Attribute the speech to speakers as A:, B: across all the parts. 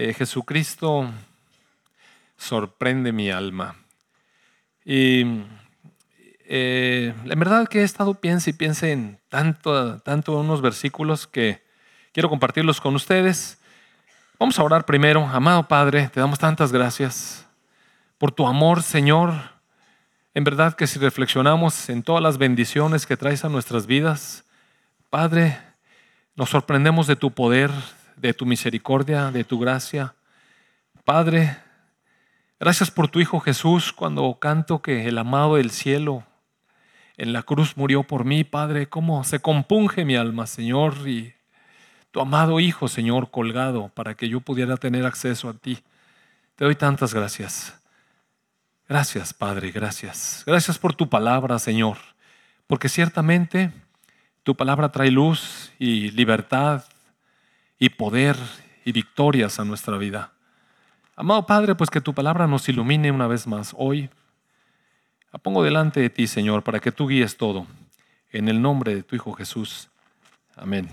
A: Eh, Jesucristo sorprende mi alma. Y eh, en verdad que he estado piense y piense en tanto, tanto unos versículos que quiero compartirlos con ustedes. Vamos a orar primero. Amado Padre, te damos tantas gracias por tu amor, Señor. En verdad que si reflexionamos en todas las bendiciones que traes a nuestras vidas, Padre, nos sorprendemos de tu poder, de tu misericordia, de tu gracia. Padre, gracias por tu Hijo Jesús cuando canto que el amado del cielo en la cruz murió por mí, Padre, cómo se compunge mi alma, Señor, y tu amado Hijo, Señor, colgado para que yo pudiera tener acceso a ti. Te doy tantas gracias. Gracias, Padre, gracias. Gracias por tu palabra, Señor, porque ciertamente tu palabra trae luz y libertad y poder y victorias a nuestra vida. Amado Padre, pues que tu palabra nos ilumine una vez más hoy la pongo delante de ti, Señor, para que tú guíes todo. En el nombre de tu Hijo Jesús. Amén.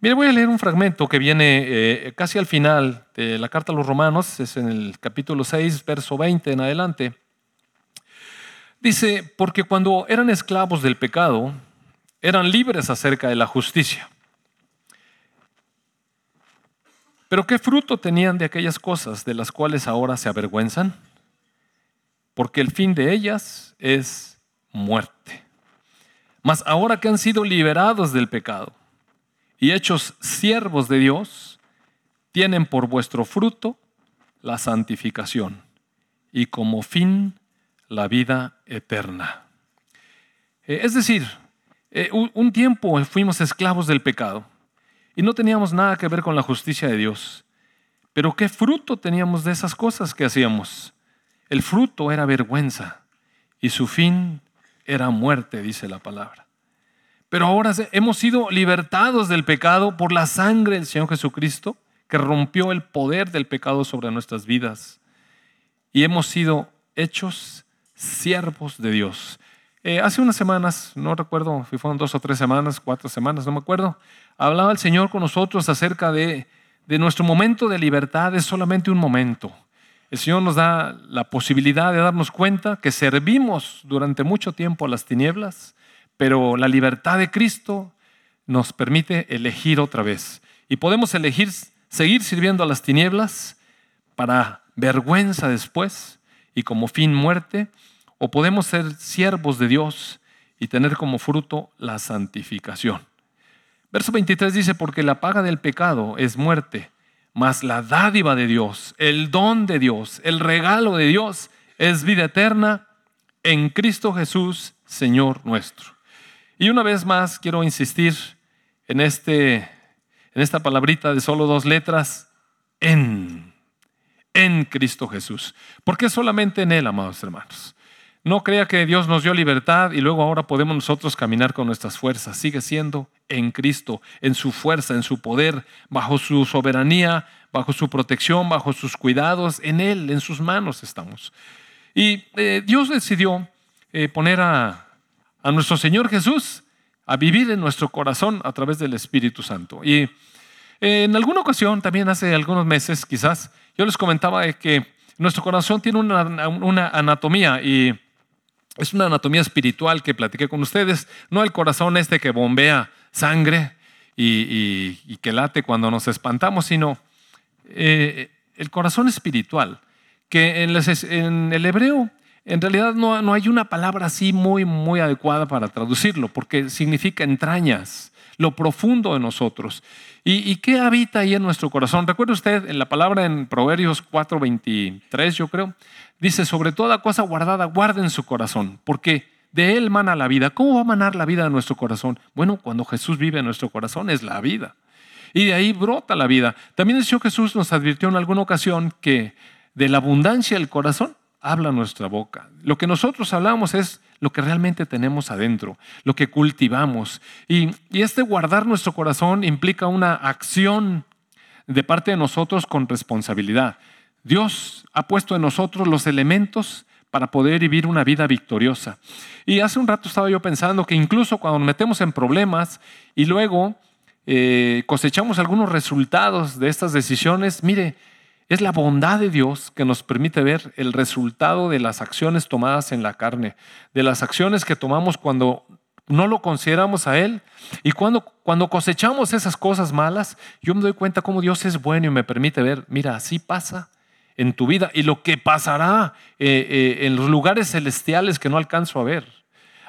A: Mire, voy a leer un fragmento que viene eh, casi al final de la carta a los romanos, es en el capítulo 6, verso 20 en adelante. Dice, porque cuando eran esclavos del pecado, eran libres acerca de la justicia. Pero ¿qué fruto tenían de aquellas cosas de las cuales ahora se avergüenzan? porque el fin de ellas es muerte. Mas ahora que han sido liberados del pecado y hechos siervos de Dios, tienen por vuestro fruto la santificación y como fin la vida eterna. Eh, es decir, eh, un tiempo fuimos esclavos del pecado y no teníamos nada que ver con la justicia de Dios. Pero ¿qué fruto teníamos de esas cosas que hacíamos? El fruto era vergüenza y su fin era muerte, dice la palabra. Pero ahora hemos sido libertados del pecado por la sangre del Señor Jesucristo, que rompió el poder del pecado sobre nuestras vidas. Y hemos sido hechos siervos de Dios. Eh, hace unas semanas, no recuerdo si fueron dos o tres semanas, cuatro semanas, no me acuerdo, hablaba el Señor con nosotros acerca de, de nuestro momento de libertad, es solamente un momento el Señor nos da la posibilidad de darnos cuenta que servimos durante mucho tiempo a las tinieblas, pero la libertad de Cristo nos permite elegir otra vez. Y podemos elegir seguir sirviendo a las tinieblas para vergüenza después y como fin muerte, o podemos ser siervos de Dios y tener como fruto la santificación. Verso 23 dice, porque la paga del pecado es muerte mas la dádiva de Dios, el don de Dios, el regalo de Dios es vida eterna en Cristo Jesús, Señor nuestro. Y una vez más quiero insistir en, este, en esta palabrita de solo dos letras, en, en Cristo Jesús. ¿Por qué solamente en Él, amados hermanos? No crea que Dios nos dio libertad y luego ahora podemos nosotros caminar con nuestras fuerzas. Sigue siendo en Cristo, en su fuerza, en su poder, bajo su soberanía, bajo su protección, bajo sus cuidados. En Él, en sus manos estamos. Y eh, Dios decidió eh, poner a, nuestro Señor Jesús a vivir en nuestro corazón a través del Espíritu Santo. Y eh, en alguna ocasión, también hace algunos meses quizás, yo les comentaba que nuestro corazón tiene una, una anatomía y es una anatomía espiritual que platiqué con ustedes, no el corazón este que bombea sangre y, que late cuando nos espantamos, sino eh, el corazón espiritual, que en, el hebreo en realidad no, no, hay una palabra así muy, muy adecuada para traducirlo, porque significa entrañas, lo profundo de nosotros. ¿Y, y qué habita ahí en nuestro corazón? Recuerda usted en la palabra en Proverbios 4:23, yo creo, dice, sobre toda cosa guardada, guarden su corazón, porque de él mana la vida. ¿Cómo va a manar la vida de nuestro corazón? Bueno, cuando Jesús vive en nuestro corazón es la vida. Y de ahí brota la vida. También el Señor Jesús nos advirtió en alguna ocasión que de la abundancia del corazón habla nuestra boca. Lo que nosotros hablamos es lo que realmente tenemos adentro, lo que cultivamos. Y, y este guardar nuestro corazón implica una acción de parte de nosotros con responsabilidad. Dios ha puesto en nosotros los elementos para poder vivir una vida victoriosa. Y hace un rato estaba yo pensando que incluso cuando nos metemos en problemas y luego eh, cosechamos algunos resultados de estas decisiones, mire, es la bondad de Dios que nos permite ver el resultado de las acciones tomadas en la carne, de las acciones que tomamos cuando no lo consideramos a Él. Y cuando, cuando cosechamos esas cosas malas, yo me doy cuenta cómo Dios es bueno y me permite ver, mira, así pasa en tu vida y lo que pasará eh, eh, en los lugares celestiales que no alcanzo a ver.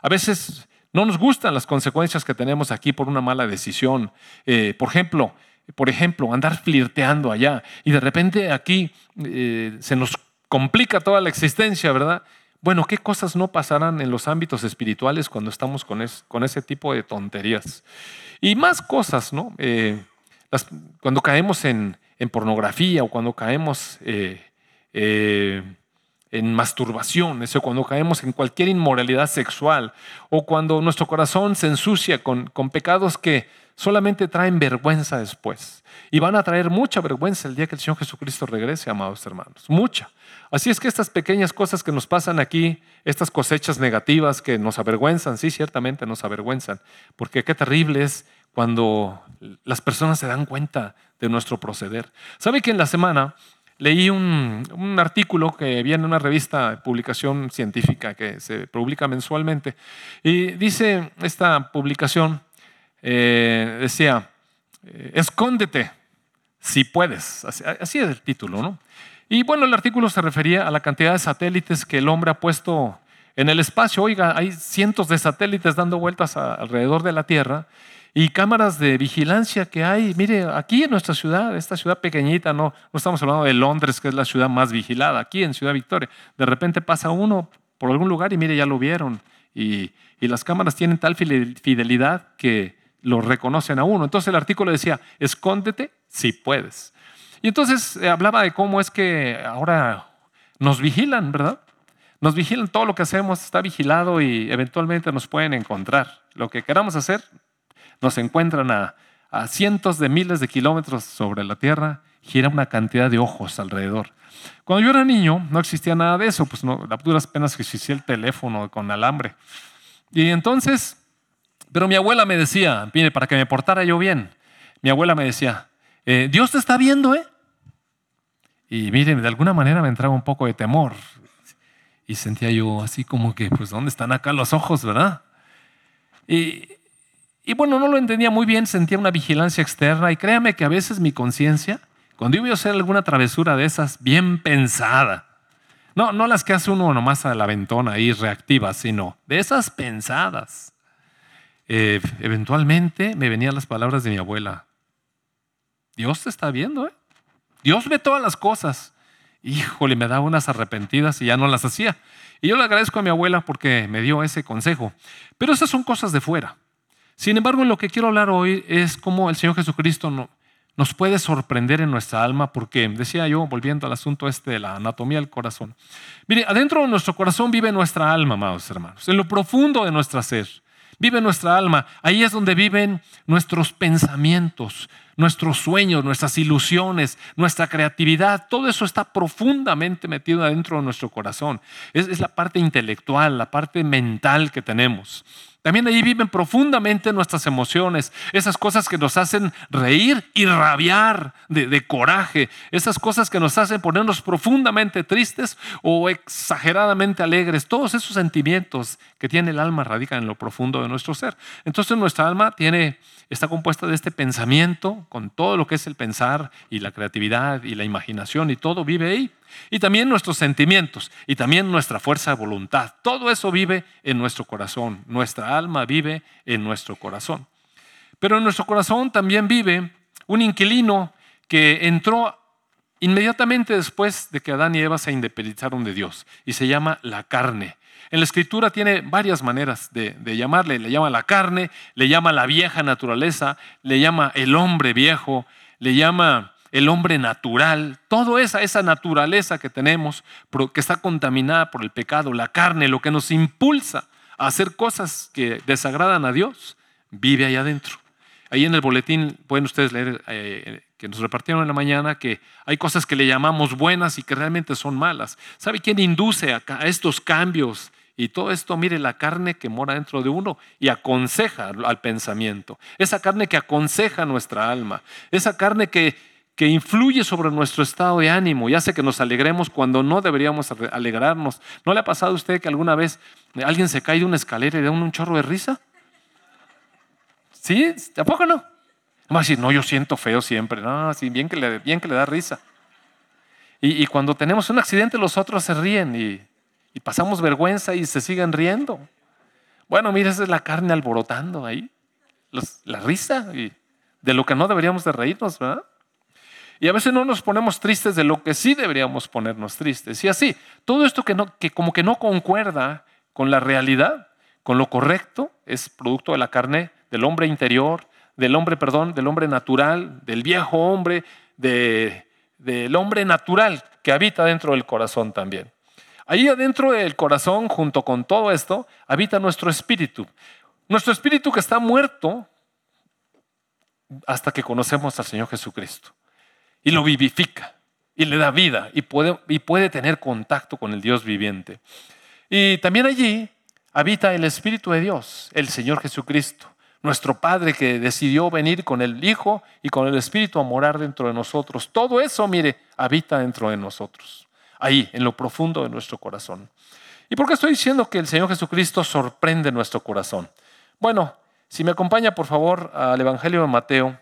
A: A veces no nos gustan las consecuencias que tenemos aquí por una mala decisión. Eh, por ejemplo, por ejemplo, andar flirteando allá y de repente aquí se nos complica toda la existencia, ¿verdad? Bueno, ¿qué cosas no pasarán en los ámbitos espirituales cuando estamos con, con ese tipo de tonterías? Y más cosas, ¿no? cuando caemos en, en pornografía o cuando caemos eh, eh, en masturbación, eso cuando caemos en cualquier inmoralidad sexual o cuando nuestro corazón se ensucia con, con pecados que solamente traen vergüenza después. Y van a traer mucha vergüenza el día que el Señor Jesucristo regrese, amados hermanos. Mucha. Así es que estas pequeñas cosas que nos pasan aquí, estas cosechas negativas que nos avergüenzan, sí, ciertamente nos avergüenzan, porque qué terrible es cuando las personas se dan cuenta de nuestro proceder. ¿Sabe que en la semana leí un, artículo que viene en una revista publicación científica que se publica mensualmente? Y dice esta publicación, eh, decía, eh, escóndete si puedes. Así es el título, ¿no? Y bueno, el artículo se refería a la cantidad de satélites que el hombre ha puesto en el espacio. Oiga, hay cientos de satélites dando vueltas alrededor de la Tierra y cámaras de vigilancia que hay. Mire, aquí en nuestra ciudad, esta ciudad pequeñita, no, no estamos hablando de Londres, que es la ciudad más vigilada, aquí en Ciudad Victoria, de repente pasa uno por algún lugar y mire, ya lo vieron. Y, y las cámaras tienen tal fidelidad que lo reconocen a uno. Entonces el artículo decía, escóndete si puedes. Y entonces eh, hablaba de cómo es que ahora nos vigilan, ¿verdad? Nos vigilan todo lo que hacemos, está vigilado y eventualmente nos pueden encontrar. Lo que queramos hacer, nos encuentran a, cientos de miles de kilómetros sobre la Tierra, gira una cantidad de ojos alrededor. Cuando yo era niño no existía nada de eso, pues no, duras penas que existía el teléfono con alambre. Y entonces, pero mi abuela me decía, mire, para que me portara yo bien, mi abuela me decía, eh, Dios te está viendo, ¿eh? Y miren, de alguna manera me entraba un poco de temor. Y sentía yo así como que, pues, ¿dónde están acá los ojos, verdad? Y, y bueno, no lo entendía muy bien, sentía una vigilancia externa y créame que a veces mi conciencia, cuando iba a hacer alguna travesura de esas, bien pensada, no, no las que hace uno nomás a la ventona ahí reactivas, sino de esas pensadas, eh, eventualmente me venían las palabras de mi abuela. Dios te está viendo, ¿eh? Dios ve todas las cosas. Híjole, me daba unas arrepentidas y ya no las hacía. Y yo le agradezco a mi abuela porque me dio ese consejo. Pero esas son cosas de fuera. Sin embargo, lo que quiero hablar hoy es cómo el Señor Jesucristo nos puede sorprender en nuestra alma, porque decía yo, volviendo al asunto este de la anatomía del corazón, mire, adentro de nuestro corazón vive nuestra alma, amados hermanos, en lo profundo de nuestra ser. Vive nuestra alma. Ahí es donde viven nuestros pensamientos, nuestros sueños, nuestras ilusiones, nuestra creatividad. Todo eso está profundamente metido adentro de nuestro corazón. es la parte intelectual, la parte mental que tenemos. También ahí viven profundamente nuestras emociones, esas cosas que nos hacen reír y rabiar de, coraje, esas cosas que nos hacen ponernos profundamente tristes o exageradamente alegres. Todos esos sentimientos que tiene el alma radican en lo profundo de nuestro ser. Entonces nuestra alma tiene, está compuesta de este pensamiento, con todo lo que es el pensar y la creatividad y la imaginación y todo vive ahí. Y también nuestros sentimientos y también nuestra fuerza de voluntad. Todo eso vive en nuestro corazón. Nuestra alma vive en nuestro corazón. Pero en nuestro corazón también vive un inquilino que entró inmediatamente después de que Adán y Eva se independizaron de Dios y se llama la carne. En la escritura tiene varias maneras de, de, llamarle. Le llama la carne, le llama la vieja naturaleza, le llama el hombre viejo, le llama el hombre natural, toda esa, esa naturaleza que tenemos, que está contaminada por el pecado, la carne, lo que nos impulsa a hacer cosas que desagradan a Dios, vive ahí adentro. Ahí en el boletín pueden ustedes leer eh, que nos repartieron en la mañana que hay cosas que le llamamos buenas y que realmente son malas. ¿Sabe quién induce a, a estos cambios Y todo esto, mire, la carne que mora dentro de uno y aconseja al pensamiento. Esa carne que aconseja nuestra alma. Esa carne que, que influye sobre nuestro estado de ánimo y hace que nos alegremos cuando no deberíamos alegrarnos. ¿No le ha pasado a usted que alguna vez alguien se cae de una escalera y da un chorro de risa? ¿Sí? ¿Tampoco no? Va a decir, no, yo siento feo siempre. No, sí, bien que le, bien que le da risa. Y, cuando tenemos un accidente, los otros se ríen y, pasamos vergüenza y se siguen riendo. Bueno, mira, esa es la carne alborotando ahí. la risa y de lo que no deberíamos de reírnos, ¿verdad? Y a veces no nos ponemos tristes de lo que sí deberíamos ponernos tristes. Y así, todo esto que, no, que como que no concuerda con la realidad, con lo correcto, es producto de la carne del hombre interior, del hombre, perdón, del hombre natural, del viejo hombre, del hombre natural que habita dentro del corazón también. Ahí adentro del corazón, junto con todo esto, habita nuestro espíritu. Nuestro espíritu que está muerto hasta que conocemos al Señor Jesucristo. Y lo vivifica, y le da vida, y puede, y puede tener contacto con el Dios viviente. Y también allí habita el Espíritu de Dios, el Señor Jesucristo nuestro Padre que decidió venir con el Hijo y con el Espíritu a morar dentro de nosotros. Todo eso, mire, habita dentro de nosotros, ahí, en lo profundo de nuestro corazón. ¿Y por qué estoy diciendo que el Señor Jesucristo sorprende nuestro corazón? Bueno, si me acompaña por favor al Evangelio de Mateo.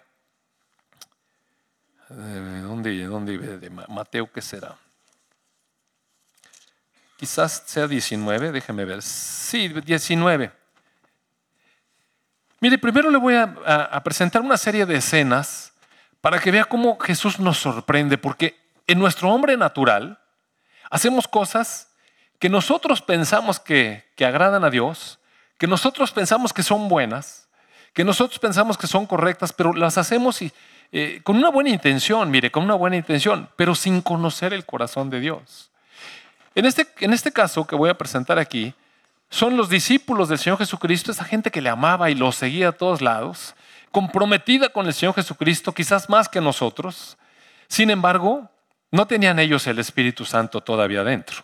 A: Eh, ¿Dónde, dónde de Mateo qué será? Quizás sea 19, déjeme ver. Sí, 19. Mire, primero le voy a, presentar una serie de escenas para que vea cómo Jesús nos sorprende, porque en nuestro hombre natural hacemos cosas que nosotros pensamos que, agradan a Dios, que nosotros pensamos que son buenas, que nosotros pensamos que son correctas, pero las hacemos eh, con una buena intención, mire, con una buena intención, pero sin conocer el corazón de Dios. En este, en este caso que voy a presentar aquí, son los discípulos del Señor Jesucristo, esa gente que le amaba y lo seguía a todos lados, comprometida con el Señor Jesucristo, quizás más que nosotros. Sin embargo, no tenían ellos el Espíritu Santo todavía dentro.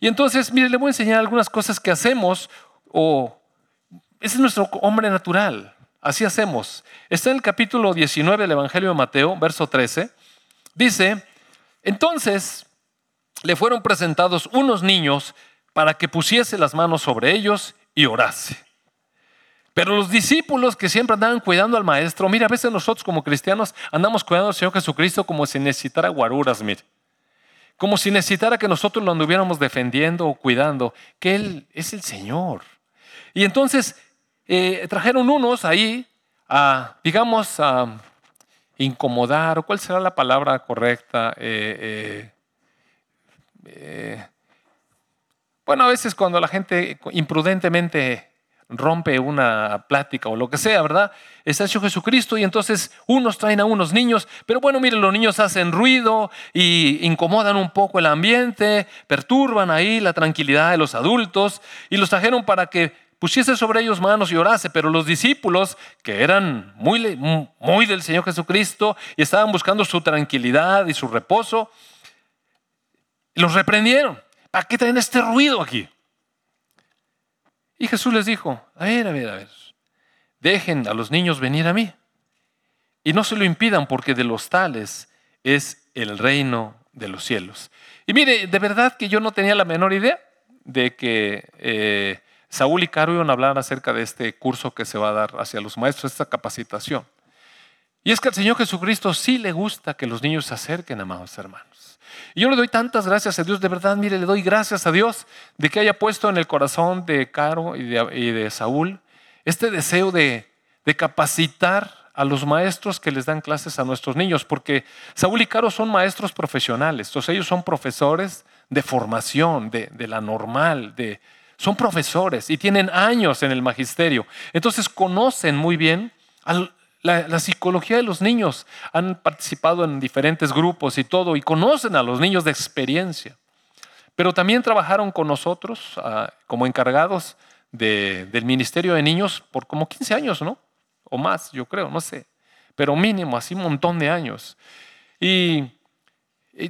A: Y entonces, mire, le voy a enseñar algunas cosas que hacemos o ese es nuestro hombre natural. Así hacemos. Está en el capítulo 19 del Evangelio de Mateo, verso 13. Dice, entonces le fueron presentados unos niños para que pusiese las manos sobre ellos y orase. Pero los discípulos que siempre andaban cuidando al maestro, mira, a veces nosotros como cristianos andamos cuidando al Señor Jesucristo como si necesitara guaruras, mire. Como si necesitara que nosotros lo anduviéramos defendiendo o cuidando, que Él es el Señor. Y entonces eh, trajeron unos ahí a, digamos, a incomodar, o cuál será la palabra correcta, eh, eh, bueno, a veces cuando la gente imprudentemente rompe una plática o lo que sea, ¿verdad? Está hecho Jesucristo y entonces unos traen a unos niños, pero bueno, miren, los niños hacen ruido y incomodan un poco el ambiente, perturban ahí la tranquilidad de los adultos y los trajeron para que pusiese sobre ellos manos y orase, pero los discípulos, que eran muy, muy del Señor Jesucristo y estaban buscando su tranquilidad y su reposo, los reprendieron. ¿Para qué traen este ruido aquí? Y Jesús les dijo, a ver, a ver, a ver, dejen a los niños venir a mí y no se lo impidan porque de los tales es el reino de los cielos. Y mire, de verdad que yo no tenía la menor idea de que eh, Saúl y Caro iban a hablar acerca de este curso que se va a dar hacia los maestros, esta capacitación. Y es que al Señor Jesucristo sí le gusta que los niños se acerquen, amados hermanos. Y yo le doy tantas gracias a Dios, de verdad, mire, le doy gracias a Dios de que haya puesto en el corazón de Caro y de, Saúl este deseo de, capacitar a los maestros que les dan clases a nuestros niños, porque Saúl y Caro son maestros profesionales, entonces ellos son profesores de formación, de, de la normal, de, son profesores y tienen años en el magisterio, entonces conocen muy bien la, psicología de los niños. Han participado en diferentes grupos y todo y conocen a los niños de experiencia. Pero también trabajaron con nosotros ah, como encargados del Ministerio de Niños por como 15 años, ¿no? O más, yo creo, no sé. Pero mínimo, así un montón de años. y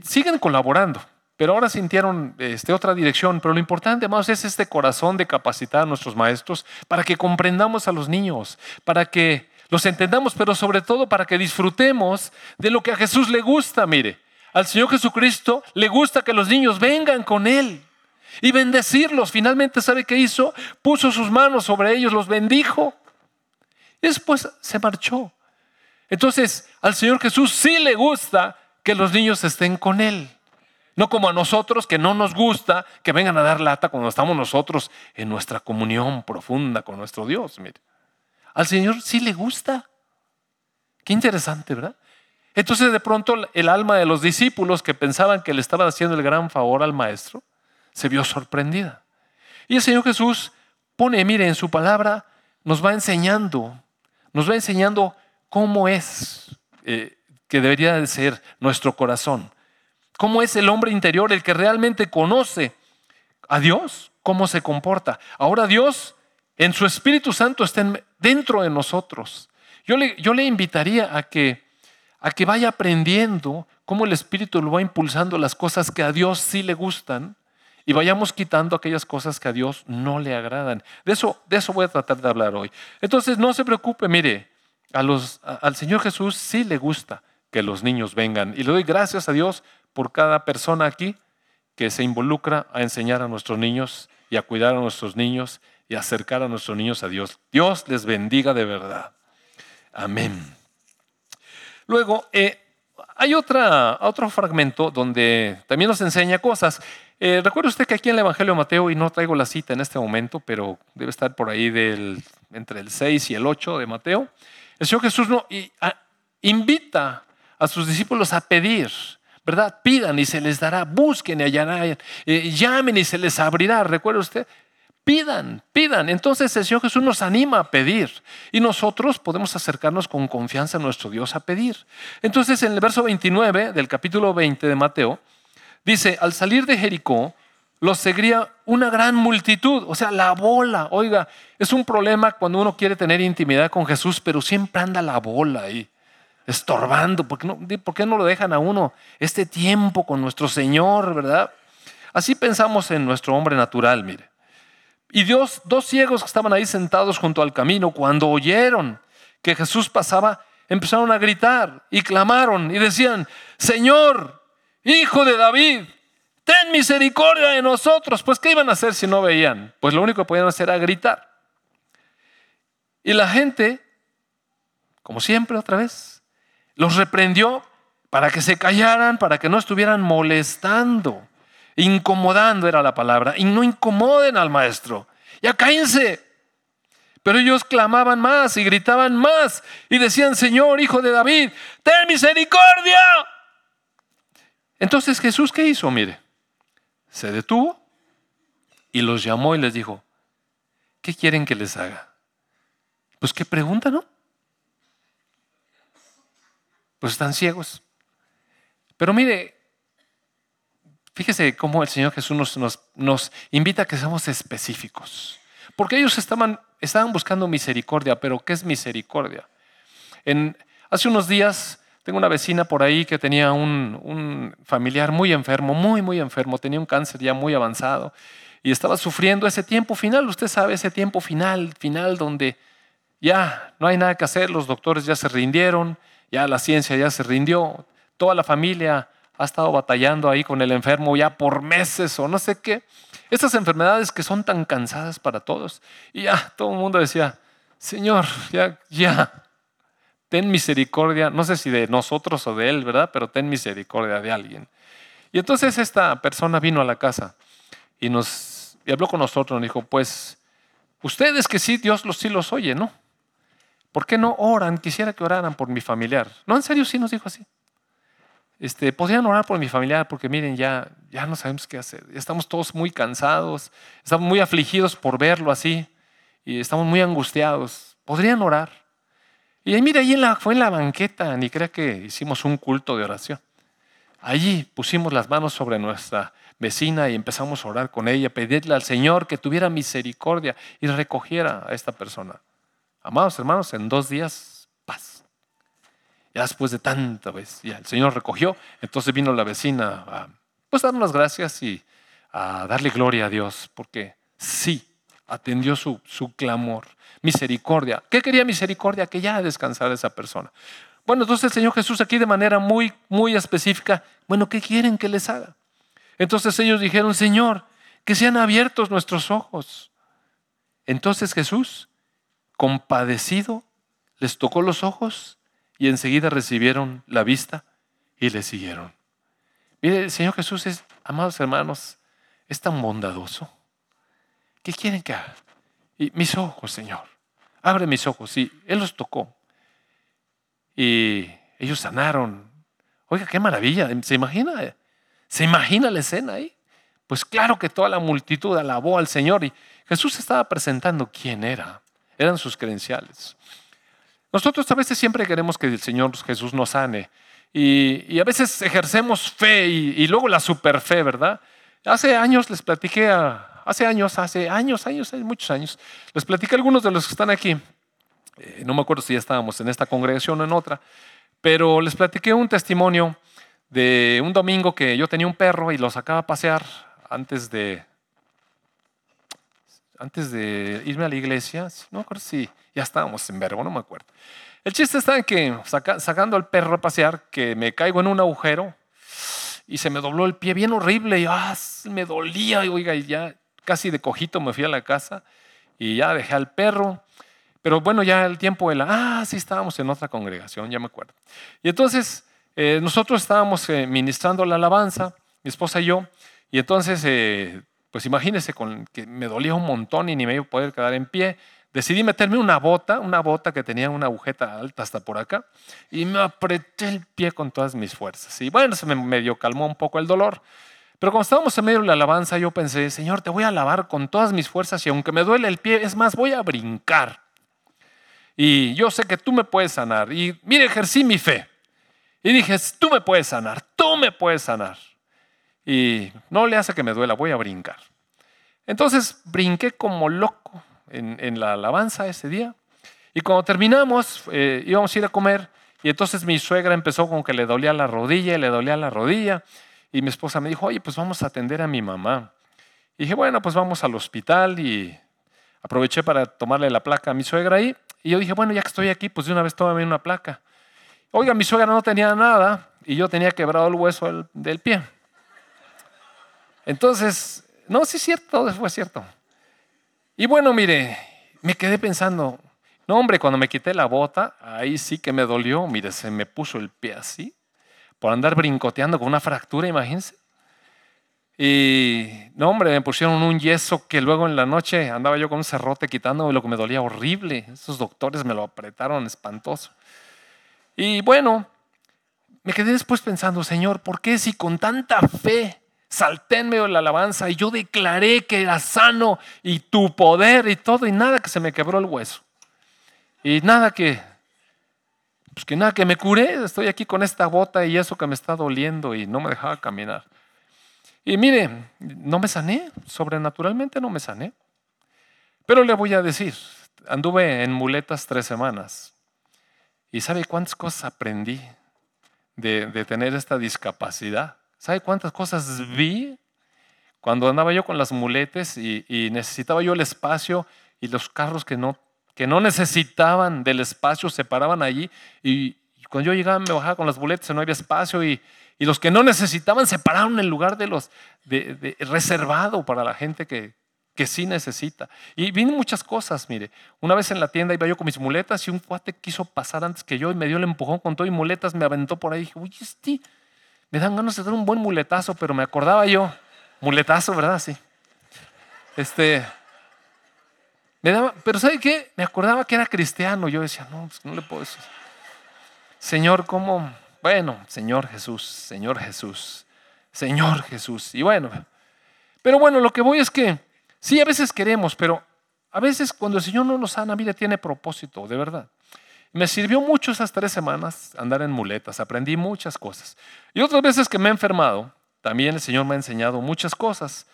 A: siguen colaborando. Pero ahora sintieron este, otra dirección. Pero lo importante, hermanos, es este corazón de capacitar a nuestros maestros para que comprendamos a los niños, para que los entendamos, pero sobre todo para que disfrutemos de lo que a Jesús le gusta, mire. Al Señor Jesucristo le gusta que los niños vengan con Él y bendecirlos. Finalmente, ¿sabe qué hizo? Puso sus manos sobre ellos, los bendijo. Y después se marchó. Entonces, al Señor Jesús sí le gusta que los niños estén con Él. No como a nosotros que no nos gusta que vengan a dar lata cuando estamos nosotros en nuestra comunión profunda con nuestro Dios. Mire. Al Señor sí le gusta. Qué interesante, ¿verdad? Entonces de pronto el alma de los discípulos que pensaban que le estaban haciendo el gran favor al maestro, se vio sorprendida. Y el Señor Jesús pone, mire, en su palabra, nos va enseñando, nos va enseñando cómo es eh, que debería de ser nuestro corazón. Cómo es el hombre interior, el que realmente conoce a Dios, cómo se comporta. Ahora Dios en su Espíritu Santo está dentro de nosotros. Yo le, yo le invitaría a que, a que vaya aprendiendo cómo el Espíritu lo va impulsando las cosas que a Dios sí le gustan y vayamos quitando aquellas cosas que a Dios no le agradan. De eso, de eso voy a tratar de hablar hoy. Entonces, no se preocupe, mire, a los, al Señor Jesús sí le gusta que los niños vengan. Y le doy gracias a Dios por cada persona aquí que se involucra a enseñar a nuestros niños y a cuidar a nuestros niños y acercar a nuestros niños a Dios. Dios les bendiga de verdad. Amén. Luego, eh, hay otra, otro fragmento donde también nos enseña cosas. Eh, recuerde usted que aquí en el Evangelio de Mateo, y no traigo la cita en este momento, pero debe estar por ahí del, entre el 6 y el 8 de Mateo, el Señor Jesús no, invita a sus discípulos a pedir, ¿verdad? Pidan y se les dará, busquen y hallarán, eh, llamen y se les abrirá. ¿Recuerda usted? Pidan, pidan. Entonces el Señor Jesús nos anima a pedir y nosotros podemos acercarnos con confianza a nuestro Dios a pedir. Entonces en el verso 29 del capítulo 20 de Mateo dice, al salir de Jericó, los seguía una gran multitud, o sea, la bola. Oiga, es un problema cuando uno quiere tener intimidad con Jesús, pero siempre anda la bola ahí, estorbando. ¿Por qué no, no lo dejan a uno este tiempo con nuestro Señor, verdad? Así pensamos en nuestro hombre natural, mire. Y Dios, dos ciegos que estaban ahí sentados junto al camino, cuando oyeron que Jesús pasaba, empezaron a gritar y clamaron y decían, Señor, hijo de David, ten misericordia de nosotros. Pues, ¿qué iban a hacer si no veían? Pues lo único que podían hacer era gritar. Y la gente, como siempre otra vez, los reprendió para que se callaran, para que no estuvieran molestando. Incomodando era la palabra. Y no incomoden al maestro. Ya cállense. Pero ellos clamaban más y gritaban más y decían, Señor, hijo de David, ten misericordia. Entonces Jesús, ¿qué hizo? Mire, se detuvo y los llamó y les dijo, ¿qué quieren que les haga? Pues qué pregunta, ¿no? Pues están ciegos. Pero mire, Fíjese cómo el Señor Jesús nos, invita a que seamos específicos. Porque ellos estaban, estaban buscando misericordia, pero ¿qué es misericordia? Hace unos días tengo una vecina por ahí que tenía un, un, familiar muy enfermo, muy, muy enfermo, tenía un cáncer ya muy avanzado y estaba sufriendo ese tiempo final, usted sabe, ese tiempo final, final donde ya no hay nada que hacer, los doctores ya se rindieron, ya la ciencia ya se rindió, toda la familia ha estado batallando ahí con el enfermo ya por meses o no sé qué. Estas enfermedades que son tan cansadas para todos. Y ya todo el mundo decía, Señor, ya, ya, ten misericordia, no sé si de nosotros o de Él, ¿verdad? Pero ten misericordia de alguien. Y entonces esta persona vino a la casa y nos y habló con nosotros, nos dijo, pues, ustedes que sí, Dios los, sí los oye, ¿no? ¿Por qué no oran? Quisiera que oraran por mi familiar. No, en serio, sí nos dijo así. Este, podrían orar por mi familia porque miren, ya, ya no sabemos qué hacer. Estamos todos muy cansados, estamos muy afligidos por verlo así y estamos muy angustiados. Podrían orar. Y ahí, mire, ahí la, fue en la banqueta, ni crea que hicimos un culto de oración. Allí pusimos las manos sobre nuestra vecina y empezamos a orar con ella, pedirle al Señor que tuviera misericordia y recogiera a esta persona. Amados hermanos, en dos días, paz. Ya después de tanta vez, ya el Señor recogió, entonces vino la vecina a pues las gracias y a darle gloria a Dios, porque sí, atendió su, su clamor. Misericordia. ¿Qué quería misericordia? Que ya descansara esa persona. Bueno, entonces el Señor Jesús aquí de manera muy, muy específica, bueno, ¿qué quieren que les haga? Entonces ellos dijeron, Señor, que sean abiertos nuestros ojos. Entonces Jesús, compadecido, les tocó los ojos y enseguida recibieron la vista y le siguieron. Mire, el Señor Jesús es, amados hermanos, es tan bondadoso. ¿Qué quieren que haga? Y mis ojos, Señor. Abre mis ojos. Y Él los tocó. Y ellos sanaron. Oiga, qué maravilla. ¿Se imagina? ¿Se imagina la escena ahí? Pues claro que toda la multitud alabó al Señor y Jesús estaba presentando quién era. Eran sus credenciales. Nosotros a veces siempre queremos que el Señor Jesús nos sane. Y, a veces ejercemos fe y, luego la super fe, ¿verdad? Hace años les platiqué a, hace años, hace años, años, muchos años, les platiqué a algunos de los que están aquí. Eh, no me acuerdo si ya estábamos en esta congregación o en otra, pero les platiqué un testimonio de un domingo que yo tenía un perro y lo sacaba a pasear antes de, antes de irme a la iglesia. No me acuerdo si ya estábamos en verbo, no me acuerdo. El chiste está en que sacando al perro a pasear, que me caigo en un agujero y se me dobló el pie bien horrible y ah, me dolía, y, oiga, ya casi de cojito me fui a la casa y ya dejé al perro. Pero bueno, ya el tiempo de la, ah, sí estábamos en otra congregación, ya me acuerdo. Y entonces eh, nosotros estábamos eh, ministrando la alabanza, mi esposa y yo, y entonces, eh, pues imagínense con, que me dolía un montón y ni me iba a poder quedar en pie decidí meterme una bota, una bota que tenía una agujeta alta hasta por acá, y me apreté el pie con todas mis fuerzas. Y bueno, se me medio calmó un poco el dolor. Pero cuando estábamos en medio de la alabanza, yo pensé, Señor, te voy a alabar con todas mis fuerzas y aunque me duele el pie, es más, voy a brincar. Y yo sé que tú me puedes sanar. Y mire, ejercí mi fe. Y dije, tú me puedes sanar, tú me puedes sanar. Y no le hace que me duela, voy a brincar. Entonces brinqué como loco en, la alabanza ese día. Y cuando terminamos, eh, íbamos a ir a comer y entonces mi suegra empezó con que le dolía la rodilla y le dolía la rodilla. Y mi esposa me dijo, oye, pues vamos a atender a mi mamá. Y dije, bueno, pues vamos al hospital y aproveché para tomarle la placa a mi suegra ahí. Y yo dije, bueno, ya que estoy aquí, pues de una vez tómame una placa. Oiga, mi suegra no tenía nada y yo tenía quebrado el hueso del, del pie. Entonces, no, sí es cierto, todo fue cierto. Y bueno, mire, me quedé pensando, no hombre, cuando me quité la bota, ahí sí que me dolió, mire, se me puso el pie así, por andar brincoteando con una fractura, imagínense. Y no, hombre, me pusieron un yeso que luego en la noche andaba yo con un cerrote quitándome lo que me dolía horrible. Esos doctores me lo apretaron espantoso. Y bueno, me quedé después pensando, Señor, ¿por qué si con tanta fe salté en medio de la alabanza y yo declaré que era sano y tu poder y todo y nada que se me quebró el hueso. Y nada que, pues que nada que me curé, estoy aquí con esta bota y eso que me está doliendo y no me dejaba caminar. Y mire, no me sané, sobrenaturalmente no me sané. Pero le voy a decir, anduve en muletas tres semanas. ¿Y sabe cuántas cosas aprendí de, de tener esta discapacidad? ¿Sabe cuántas cosas vi? Cuando andaba yo con las muletes y, necesitaba yo el espacio y los carros que no, que no necesitaban del espacio se paraban allí y, cuando yo llegaba me bajaba con las muletas y no había espacio y, los que no necesitaban se pararon en lugar de los de, reservado para la gente que, que sí necesita. Y vino muchas cosas, mire. Una vez en la tienda iba yo con mis muletas y un cuate quiso pasar antes que yo y me dio el empujón con todo y muletas, me aventó por ahí y dije, uy, este me dan ganas de dar un buen muletazo, pero me acordaba yo, muletazo, ¿verdad? Sí. Este, me daba, pero ¿sabe qué? Me acordaba que era cristiano. Yo decía, no, pues no le puedo decir. Señor, ¿cómo? Bueno, Señor Jesús, Señor Jesús, Señor Jesús. Y bueno, pero bueno, lo que voy es que sí, a veces queremos, pero a veces cuando el Señor no nos sana, mira, tiene propósito, de verdad. Me sirvió mucho esas tres semanas andar en muletas, aprendí muchas cosas. Y otras veces que me he enfermado, también el Señor me ha enseñado muchas cosas.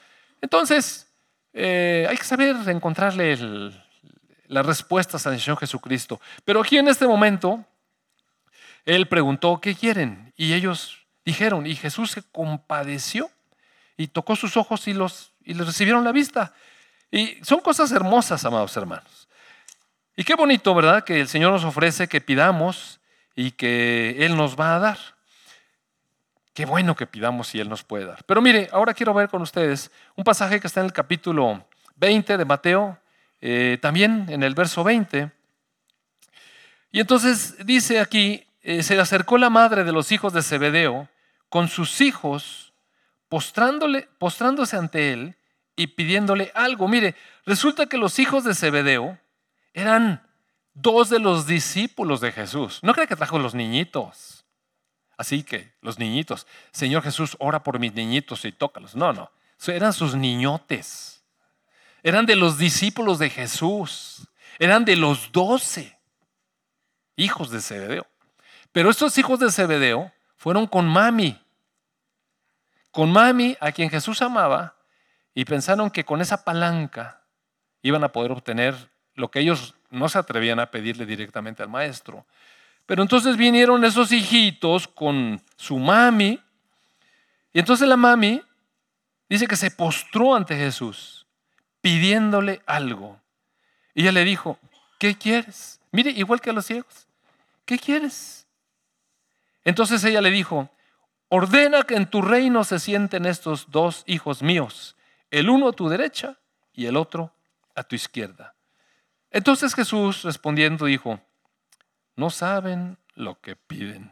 A: Entonces, eh, hay que saber encontrarle las respuestas al Señor Jesucristo. Pero aquí en este momento, Él preguntó, ¿qué quieren? Y ellos dijeron, y Jesús se compadeció y tocó sus ojos y, los, y les recibieron la vista. Y son cosas hermosas, amados hermanos. Y qué bonito, ¿verdad? Que el Señor nos ofrece que pidamos y que Él nos va a dar. Qué bueno que pidamos y Él nos puede dar. Pero mire, ahora quiero ver con ustedes un pasaje que está en el capítulo 20 de Mateo, eh, también en el verso 20. Y entonces dice aquí, eh, se acercó la madre de los hijos de Zebedeo con sus hijos, postrándole, postrándose ante él y pidiéndole algo. Mire, resulta que los hijos de Zebedeo eran dos de los discípulos de Jesús. No cree que trajo los niñitos. Así que los niñitos, Señor Jesús, ora por mis niñitos y tócalos. No, no, eran sus niñotes. Eran de los discípulos de Jesús. Eran de los doce hijos de Zebedeo. Pero estos hijos de Zebedeo fueron con mami. Con mami, a quien Jesús amaba, y pensaron que con esa palanca iban a poder obtener lo que ellos no se atrevían a pedirle directamente al maestro. Pero entonces vinieron esos hijitos con su mami. Y entonces la mami dice que se postró ante Jesús pidiéndole algo. Y ella le dijo, ¿qué quieres? Mire, igual que a los ciegos, ¿qué quieres? Entonces ella le dijo, ordena que en tu reino se sienten estos dos hijos míos, el uno a tu derecha y el otro a tu izquierda. Entonces Jesús respondiendo dijo, no saben lo que piden.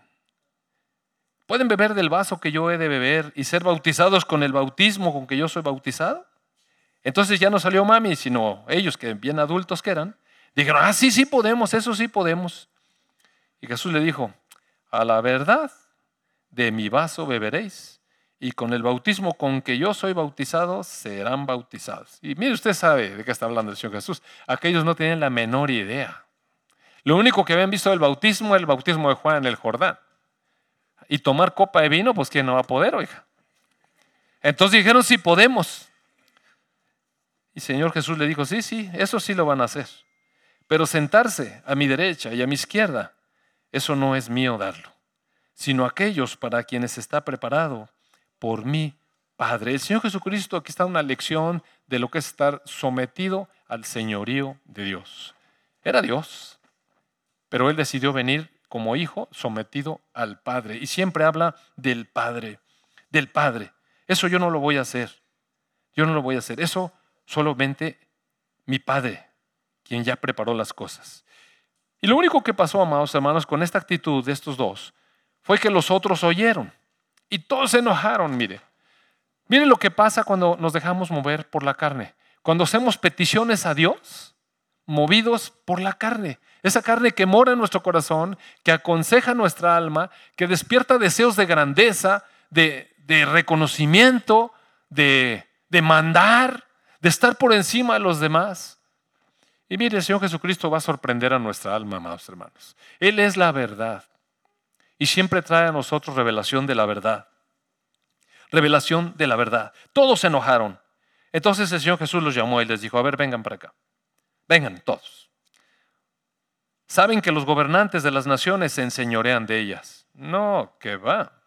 A: ¿Pueden beber del vaso que yo he de beber y ser bautizados con el bautismo con que yo soy bautizado? Entonces ya no salió mami, sino ellos que bien adultos que eran, dijeron, ah, sí, sí podemos, eso sí podemos. Y Jesús le dijo, a la verdad, de mi vaso beberéis, y con el bautismo con que yo soy bautizado serán bautizados. Y mire, usted sabe de qué está hablando el Señor Jesús. Aquellos no tienen la menor idea. Lo único que habían visto del bautismo era el bautismo de Juan en el Jordán. Y tomar copa de vino, pues ¿quién no va a poder, oiga? Entonces dijeron, sí podemos. Y Señor Jesús le dijo, sí, sí, eso sí lo van a hacer. Pero sentarse a mi derecha y a mi izquierda, eso no es mío darlo, sino aquellos para quienes está preparado por mi Padre. El Señor Jesucristo, aquí está una lección de lo que es estar sometido al señorío de Dios. Era Dios, pero él decidió venir como hijo sometido al Padre. Y siempre habla del Padre, del Padre. Eso yo no lo voy a hacer. Yo no lo voy a hacer. Eso solamente mi Padre, quien ya preparó las cosas. Y lo único que pasó, amados hermanos, con esta actitud de estos dos, fue que los otros oyeron. Y todos se enojaron, mire. Miren lo que pasa cuando nos dejamos mover por la carne. Cuando hacemos peticiones a Dios, movidos por la carne. Esa carne que mora en nuestro corazón, que aconseja nuestra alma, que despierta deseos de grandeza, de, reconocimiento, de, de mandar, de estar por encima de los demás. Y mire, el Señor Jesucristo va a sorprender a nuestra alma, amados hermanos. Él es la verdad. Y siempre trae a nosotros revelación de la verdad. Revelación de la verdad. Todos se enojaron. Entonces el Señor Jesús los llamó y les dijo, a ver, vengan para acá. Vengan todos. Saben que los gobernantes de las naciones se enseñorean de ellas. No, que va.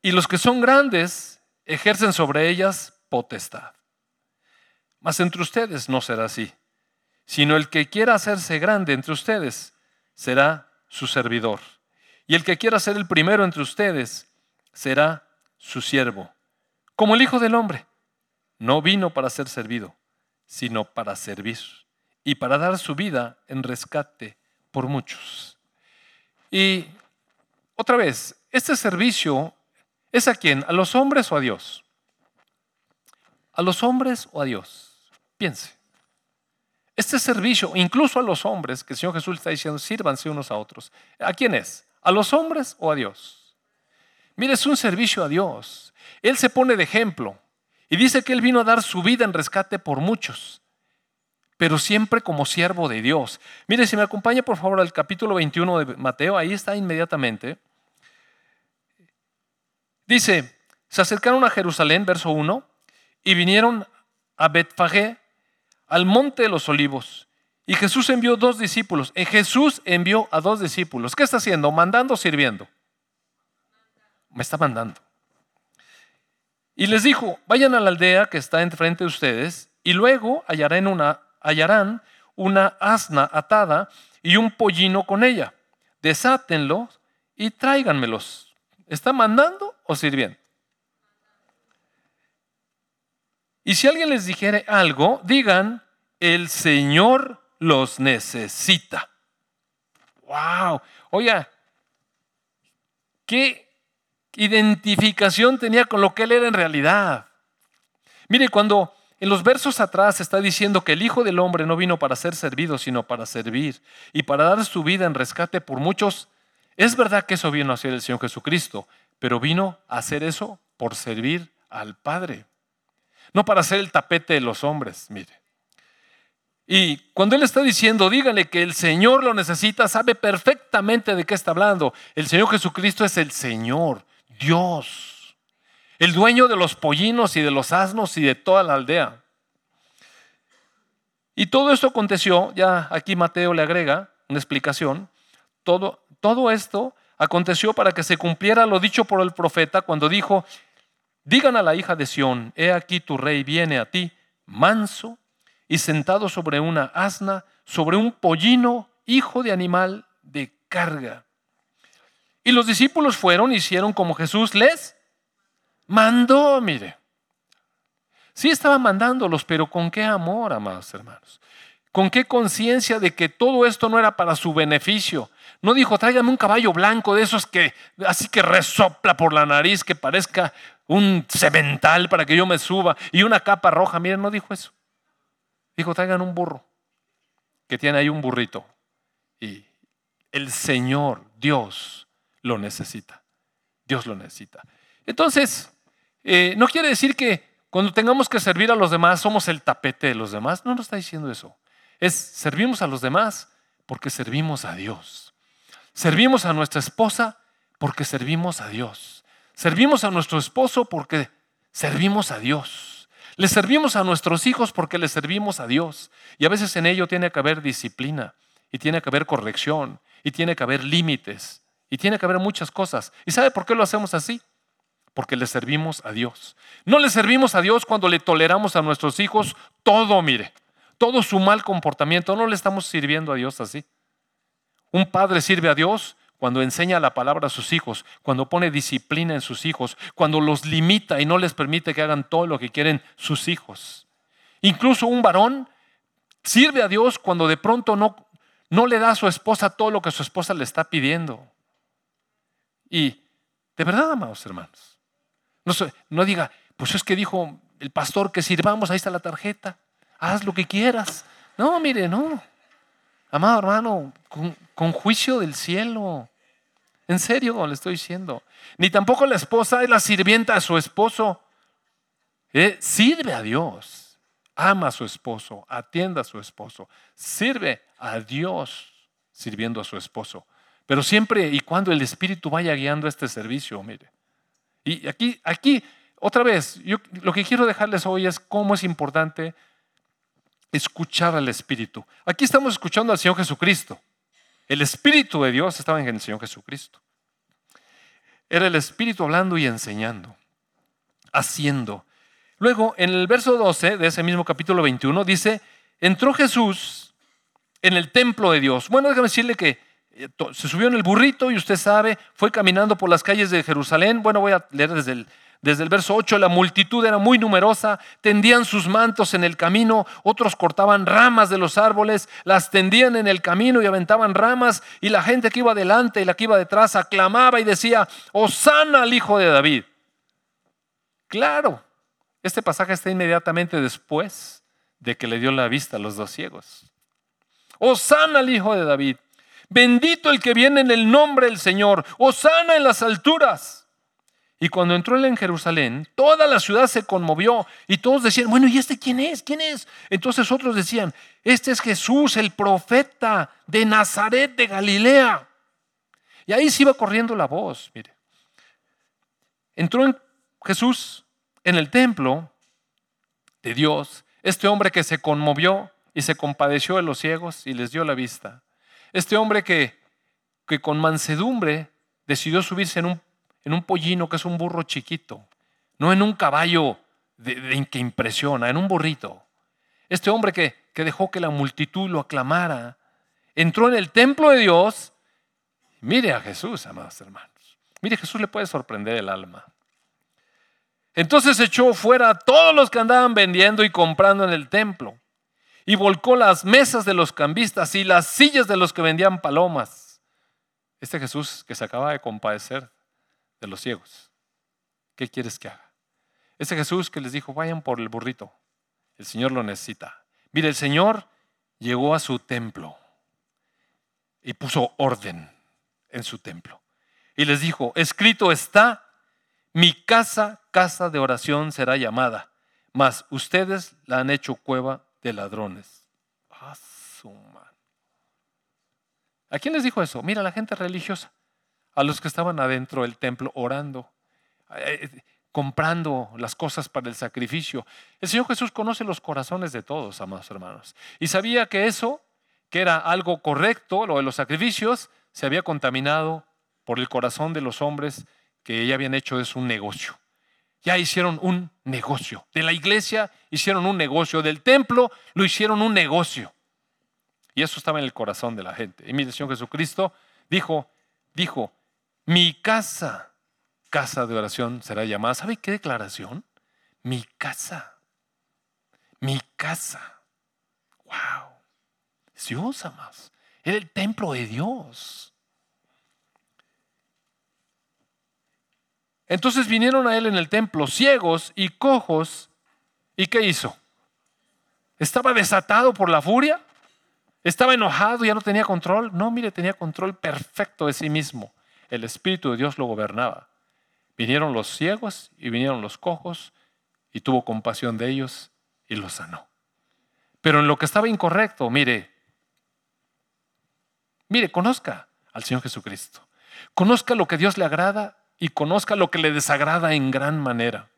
A: Y los que son grandes ejercen sobre ellas potestad. Mas entre ustedes no será así, sino el que quiera hacerse grande entre ustedes será su servidor. Y el que quiera ser el primero entre ustedes será su siervo. Como el Hijo del Hombre, no vino para ser servido, sino para servir y para dar su vida en rescate por muchos. Y otra vez, este servicio es a quién? ¿A los hombres o a Dios? ¿A los hombres o a Dios? Piense. Este servicio, incluso a los hombres, que el Señor Jesús está diciendo, sírvanse unos a otros. ¿A quién es? ¿A los hombres o a Dios? Mire, es un servicio a Dios. Él se pone de ejemplo y dice que Él vino a dar su vida en rescate por muchos pero siempre como siervo de Dios. Mire, si me acompaña por favor al capítulo 21 de Mateo, ahí está inmediatamente. Dice, se acercaron a Jerusalén, verso 1, y vinieron a Betfagé, al monte de los olivos. Y Jesús envió dos discípulos. Y Jesús envió a dos discípulos. ¿Qué está haciendo? ¿Mandando o sirviendo? Me está mandando. Y les dijo, vayan a la aldea que está enfrente de ustedes y luego hallarán una, hallarán una asna atada y un pollino con ella. Desátenlo y tráiganmelos. ¿Está mandando o sirviendo? Y si alguien les dijere algo, digan, el Señor los necesita. ¡Wow! Oiga, ¿qué identificación tenía con lo que él era en realidad? Mire, cuando en los versos atrás está diciendo que el Hijo del Hombre no vino para ser servido, sino para servir y para dar su vida en rescate por muchos. Es verdad que eso vino a hacer el Señor Jesucristo, pero vino a hacer eso por servir al Padre, no para ser el tapete de los hombres, mire. Y cuando Él está diciendo, dígale que el Señor lo necesita, sabe perfectamente de qué está hablando. El Señor Jesucristo es el Señor, Dios el dueño de los pollinos y de los asnos y de toda la aldea. Y todo esto aconteció, ya aquí Mateo le agrega una explicación, todo, todo esto aconteció para que se cumpliera lo dicho por el profeta cuando dijo, digan a la hija de Sión, he aquí tu rey viene a ti, manso y sentado sobre una asna, sobre un pollino, hijo de animal de carga. Y los discípulos fueron, hicieron como Jesús les Mandó, mire. Sí estaba mandándolos, pero ¿con qué amor, amados hermanos? ¿Con qué conciencia de que todo esto no era para su beneficio? No dijo, tráigame un caballo blanco de esos que así que resopla por la nariz, que parezca un cemental para que yo me suba, y una capa roja. Miren, no dijo eso. Dijo, traigan un burro, que tiene ahí un burrito. Y el Señor, Dios, lo necesita. Dios lo necesita. Entonces, eh, no quiere decir que cuando tengamos que servir a los demás somos el tapete de los demás. No nos está diciendo eso. Es servimos a los demás porque servimos a Dios. Servimos a nuestra esposa porque servimos a Dios. Servimos a nuestro esposo porque servimos a Dios. Le servimos a nuestros hijos porque le servimos a Dios. Y a veces en ello tiene que haber disciplina y tiene que haber corrección y tiene que haber límites y tiene que haber muchas cosas. ¿Y sabe por qué lo hacemos así? porque le servimos a Dios. No le servimos a Dios cuando le toleramos a nuestros hijos todo, mire, todo su mal comportamiento. No le estamos sirviendo a Dios así. Un padre sirve a Dios cuando enseña la palabra a sus hijos, cuando pone disciplina en sus hijos, cuando los limita y no les permite que hagan todo lo que quieren sus hijos. Incluso un varón sirve a Dios cuando de pronto no, no le da a su esposa todo lo que su esposa le está pidiendo. Y de verdad, amados hermanos, no, diga, pues es que dijo el pastor que sirvamos, ahí está la tarjeta, haz lo que quieras. No, mire, no. Amado hermano, con, juicio del cielo. En serio, le estoy diciendo. Ni tampoco la esposa es la sirvienta de su esposo. Eh, sirve a Dios. Ama a su esposo. Atienda a su esposo. Sirve a Dios sirviendo a su esposo. Pero siempre y cuando el Espíritu vaya guiando este servicio, mire. Y aquí, aquí, otra vez, yo lo que quiero dejarles hoy es cómo es importante escuchar al Espíritu. Aquí estamos escuchando al Señor Jesucristo. El Espíritu de Dios estaba en el Señor Jesucristo. Era el Espíritu hablando y enseñando, haciendo. Luego, en el verso 12 de ese mismo capítulo 21, dice, entró Jesús en el templo de Dios. Bueno, déjame decirle que eh, se subió en el burrito y usted sabe, fue caminando por las calles de Jerusalén. Bueno, voy a leer desde el, desde el verso 8, la multitud era muy numerosa, tendían sus mantos en el camino, otros cortaban ramas de los árboles, las tendían en el camino y aventaban ramas, y la gente que iba delante y la que iba detrás aclamaba y decía, Osana al hijo de David. Claro, este pasaje está inmediatamente después de que le dio la vista a los dos ciegos. Osana al hijo de David. Bendito el que viene en el nombre del Señor. Osana en las alturas. Y cuando entró él en Jerusalén, toda la ciudad se conmovió y todos decían, bueno, ¿y este quién es? ¿Quién es? Entonces otros decían, este es Jesús, el profeta de Nazaret de Galilea. Y ahí se iba corriendo la voz, mire. Entró en Jesús en el templo de Dios, este hombre que se conmovió y se compadeció de los ciegos y les dio la vista. Este hombre que, con mansedumbre decidió subirse en un, en un pollino que es un burro chiquito, no en un caballo de, que impresiona, en un burrito. Este hombre que, que dejó que la multitud lo aclamara, entró en el templo de Dios. Mire a Jesús, amados hermanos. Mire, Jesús le puede sorprender el alma. Entonces echó fuera a todos los que andaban vendiendo y comprando en el templo y volcó las mesas de los cambistas y las sillas de los que vendían palomas. Este Jesús que se acaba de compadecer de los ciegos, ¿qué quieres que haga? Este Jesús que les dijo, vayan por el burrito, el Señor lo necesita. Mire, el Señor llegó a su templo y puso orden en su templo. Y les dijo, escrito está, mi casa, casa de oración será llamada, mas ustedes la han hecho cueva de ladrones. Ah, ¿A quién les dijo eso? Mira, la gente religiosa, a los que estaban adentro del templo orando, eh, eh, comprando las cosas para el sacrificio. El Señor Jesús conoce los corazones de todos, amados hermanos, y sabía que eso, que era algo correcto, lo de los sacrificios, se había contaminado por el corazón de los hombres que ya habían hecho es un negocio ya hicieron un negocio. De la iglesia hicieron un negocio, del templo lo hicieron un negocio. Y eso estaba en el corazón de la gente. Y mi Señor Jesucristo dijo, dijo, mi casa, casa de oración será llamada. ¿Sabe qué declaración? Mi casa. Mi casa. Wow. Dios, más. Era el templo de Dios. Entonces vinieron a él en el templo ciegos y cojos. ¿Y qué hizo? ¿Estaba desatado por la furia? ¿Estaba enojado? ¿Ya no tenía control? No, mire, tenía control perfecto de sí mismo. El Espíritu de Dios lo gobernaba. Vinieron los ciegos y vinieron los cojos y tuvo compasión de ellos y los sanó. Pero en lo que estaba incorrecto, mire, mire, conozca al Señor Jesucristo. Conozca lo que Dios le agrada y conozca lo que le desagrada en gran manera.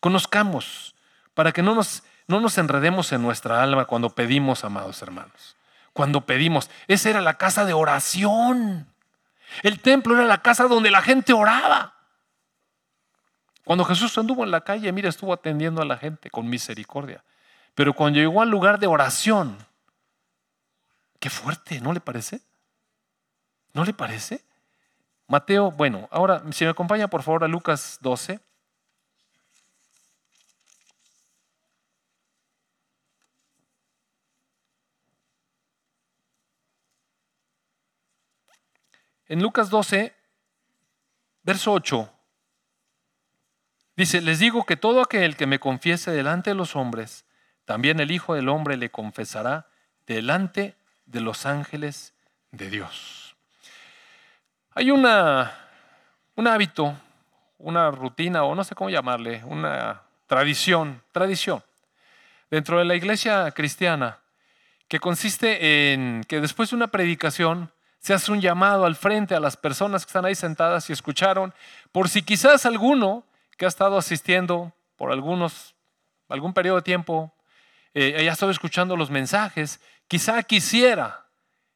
A: Conozcamos para que no nos, no nos enredemos en nuestra alma cuando pedimos, amados hermanos. Cuando pedimos, esa era la casa de oración. El templo era la casa donde la gente oraba. Cuando Jesús anduvo en la calle, mira, estuvo atendiendo a la gente con misericordia. Pero cuando llegó al lugar de oración, qué fuerte, ¿no le parece? ¿No le parece? Mateo, bueno, ahora si me acompaña por favor a Lucas 12. En Lucas 12, verso 8, dice, les digo que todo aquel que me confiese delante de los hombres, también el Hijo del Hombre le confesará delante de los ángeles de Dios. Hay una, un hábito, una rutina, o no sé cómo llamarle, una tradición, tradición, dentro de la iglesia cristiana, que consiste en que después de una predicación se hace un llamado al frente a las personas que están ahí sentadas y escucharon, por si quizás alguno que ha estado asistiendo por algunos, algún periodo de tiempo, eh, haya estado escuchando los mensajes, quizá quisiera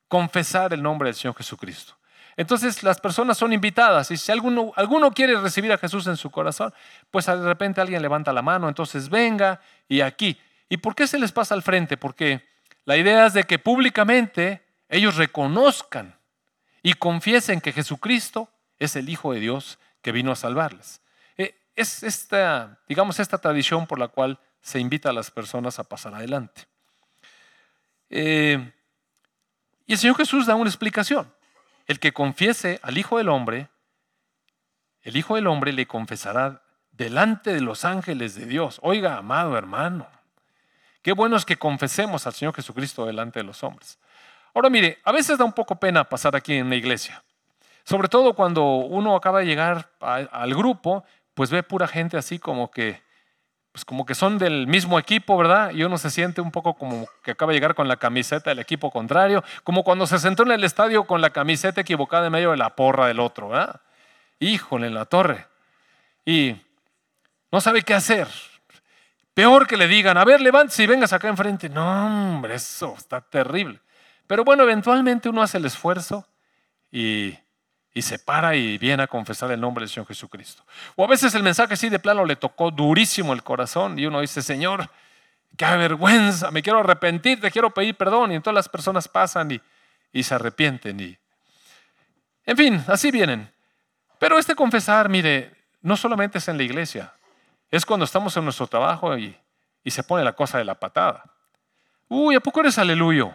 A: confesar el nombre del Señor Jesucristo. Entonces las personas son invitadas y si alguno, alguno quiere recibir a Jesús en su corazón, pues de repente alguien levanta la mano, entonces venga y aquí. ¿Y por qué se les pasa al frente? Porque la idea es de que públicamente ellos reconozcan y confiesen que Jesucristo es el Hijo de Dios que vino a salvarles. Eh, es esta, digamos, esta tradición por la cual se invita a las personas a pasar adelante. Eh, y el Señor Jesús da una explicación. El que confiese al Hijo del Hombre, el Hijo del Hombre le confesará delante de los ángeles de Dios. Oiga, amado hermano, qué bueno es que confesemos al Señor Jesucristo delante de los hombres. Ahora mire, a veces da un poco pena pasar aquí en la iglesia. Sobre todo cuando uno acaba de llegar al grupo, pues ve pura gente así como que pues como que son del mismo equipo, ¿verdad? Y uno se siente un poco como que acaba de llegar con la camiseta del equipo contrario, como cuando se sentó en el estadio con la camiseta equivocada en medio de la porra del otro, ¿verdad? Híjole, en la torre. Y no sabe qué hacer. Peor que le digan, a ver, levántese y vengas acá enfrente. No, hombre, eso está terrible. Pero bueno, eventualmente uno hace el esfuerzo y, y se para y viene a confesar el nombre del Señor Jesucristo. O a veces el mensaje sí de plano le tocó durísimo el corazón y uno dice, Señor, qué vergüenza, me quiero arrepentir, te quiero pedir perdón. Y entonces las personas pasan y, y se arrepienten. Y... En fin, así vienen. Pero este confesar, mire, no solamente es en la iglesia, es cuando estamos en nuestro trabajo y, y se pone la cosa de la patada. Uy, ¿a poco eres aleluyo?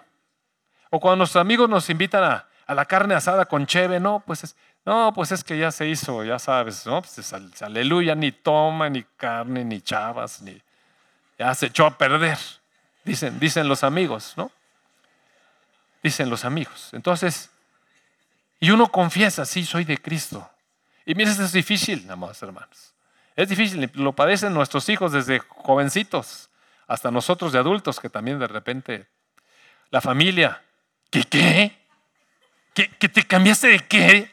A: O cuando nuestros amigos nos invitan a, la carne asada con cheve, no, pues es, no, pues es que ya se hizo, ya sabes, ¿no? Pues es, aleluya, ni toma, ni carne, ni chavas, ni ya se echó a perder, dicen, dicen los amigos, ¿no? Dicen los amigos. Entonces, y uno confiesa, sí, soy de Cristo. Y mira, es difícil, amados hermanos. Es difícil, lo padecen nuestros hijos desde jovencitos, hasta nosotros de adultos, que también de repente, la familia, ¿qué qué? ¿Que, te cambiaste de qué?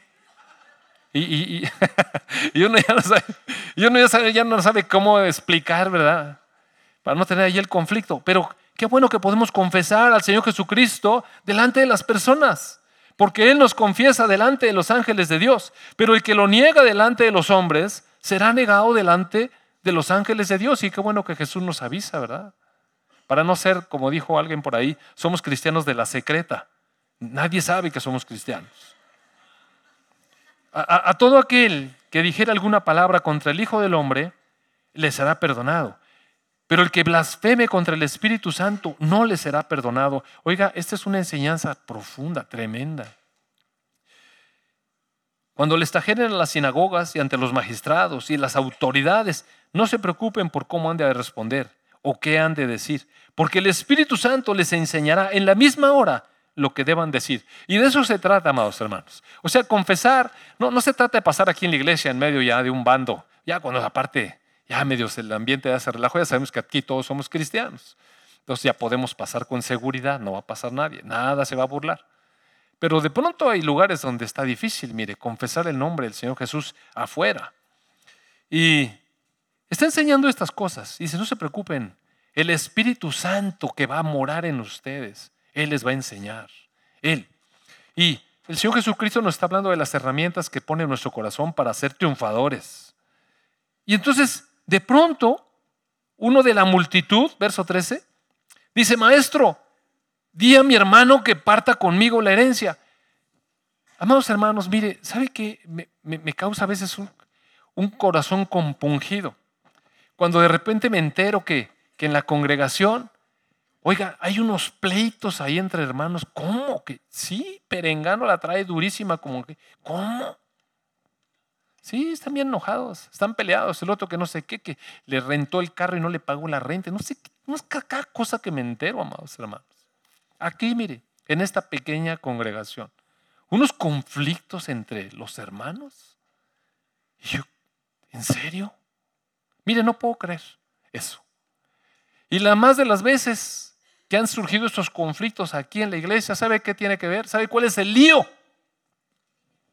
A: Y, uno, ya no sabe, ya, sabe, ya no sabe cómo explicar, ¿verdad? Para no tener ahí el conflicto. Pero qué bueno que podemos confesar al Señor Jesucristo delante de las personas. Porque Él nos confiesa delante de los ángeles de Dios. Pero el que lo niega delante de los hombres será negado delante de los ángeles de Dios. Y qué bueno que Jesús nos avisa, ¿verdad? Para no ser, como dijo alguien por ahí, somos cristianos de la secreta. Nadie sabe que somos cristianos. A, todo aquel que dijera alguna palabra contra el Hijo del Hombre, le será perdonado. Pero el que blasfeme contra el Espíritu Santo no le será perdonado. Oiga, esta es una enseñanza profunda, tremenda. Cuando les trajeren a las sinagogas y ante los magistrados y las autoridades, no se preocupen por cómo han de responder o qué han de decir, porque el Espíritu Santo les enseñará en la misma hora lo que deban decir. Y de eso se trata, amados hermanos. O sea, confesar, no, no se trata de pasar aquí en la iglesia en medio ya de un bando, ya cuando aparte, ya medio el ambiente hace relajo, ya sabemos que aquí todos somos cristianos. Entonces ya podemos pasar con seguridad, no va a pasar nadie, nada se va a burlar. Pero de pronto hay lugares donde está difícil, mire, confesar el nombre del Señor Jesús afuera. Y está enseñando estas cosas. Y dice, no se preocupen, el Espíritu Santo que va a morar en ustedes él les va a enseñar. Él. Y el Señor Jesucristo nos está hablando de las herramientas que pone en nuestro corazón para ser triunfadores. Y entonces, de pronto, uno de la multitud, verso 13, dice, maestro, di a mi hermano que parta conmigo la herencia. Amados hermanos, mire, ¿sabe qué me, causa a veces un, un, corazón compungido? Cuando de repente me entero que, que en la congregación Oiga, hay unos pleitos ahí entre hermanos. ¿Cómo? Que sí, Perengano la trae durísima, como que, ¿cómo? Sí, están bien enojados, están peleados. El otro que no sé qué, que le rentó el carro y no le pagó la renta. No sé, no es cada cosa que me entero, amados hermanos. Aquí, mire, en esta pequeña congregación, unos conflictos entre los hermanos. Y yo, ¿en serio? Mire, no puedo creer eso. Y la más de las veces que han surgido estos conflictos aquí en la iglesia, ¿sabe qué tiene que ver? ¿Sabe cuál es el lío?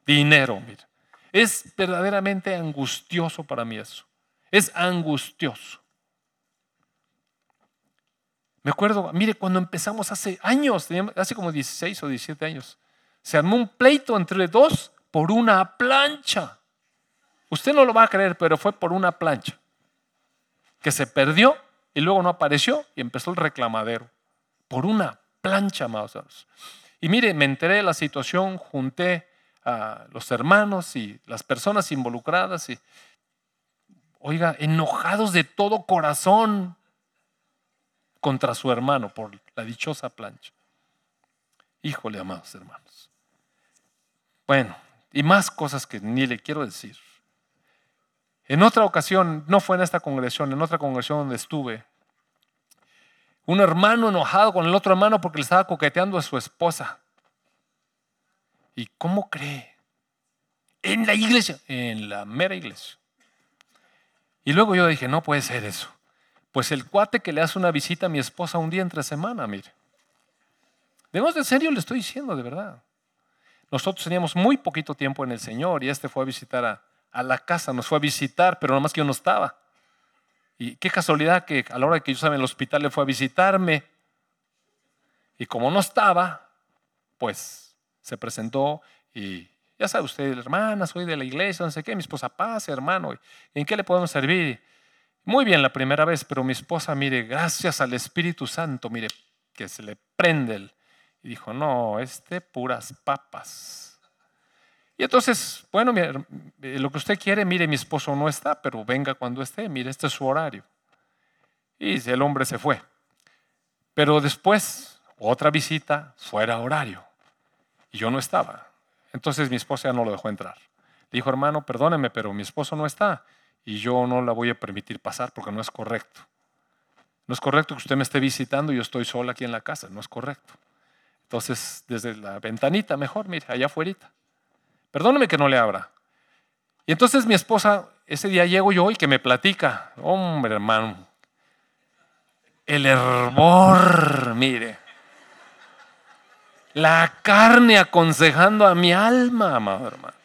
A: Dinero, mira. Es verdaderamente angustioso para mí eso. Es angustioso. Me acuerdo, mire, cuando empezamos hace años, hace como 16 o 17 años, se armó un pleito entre dos por una plancha. Usted no lo va a creer, pero fue por una plancha que se perdió y luego no apareció y empezó el reclamadero por una plancha, amados. Y mire, me enteré de la situación, junté a los hermanos y las personas involucradas y, oiga, enojados de todo corazón contra su hermano por la dichosa plancha. Híjole, amados hermanos. Bueno, y más cosas que ni le quiero decir. En otra ocasión, no fue en esta congregación, en otra congregación donde estuve, un hermano enojado con el otro hermano porque le estaba coqueteando a su esposa. ¿Y cómo cree? En la iglesia, en la mera iglesia. Y luego yo dije, no puede ser eso. Pues el cuate que le hace una visita a mi esposa un día entre semana, mire. De de serio le estoy diciendo, de verdad. Nosotros teníamos muy poquito tiempo en el Señor y este fue a visitar a, a la casa, nos fue a visitar, pero nomás que yo no estaba. Y qué casualidad que a la hora que yo estaba en el hospital le fue a visitarme. Y como no estaba, pues se presentó y ya sabe usted, hermana, soy de la iglesia, no sé qué, mi esposa, pase, hermano, ¿en qué le podemos servir? Muy bien la primera vez, pero mi esposa, mire, gracias al Espíritu Santo, mire, que se le prende el... Y dijo, no, este puras papas. Y entonces, bueno, lo que usted quiere, mire, mi esposo no está, pero venga cuando esté, mire, este es su horario. Y el hombre se fue. Pero después, otra visita, fuera horario. Y yo no estaba. Entonces mi esposa ya no lo dejó entrar. Le dijo, hermano, perdóneme, pero mi esposo no está y yo no la voy a permitir pasar porque no es correcto. No es correcto que usted me esté visitando y yo estoy sola aquí en la casa, no es correcto. Entonces, desde la ventanita, mejor, mire, allá afuera. Perdóneme que no le abra. Y entonces mi esposa, ese día llego yo y que me platica, hombre hermano, el hervor, mire, la carne aconsejando a mi alma, amado hermano.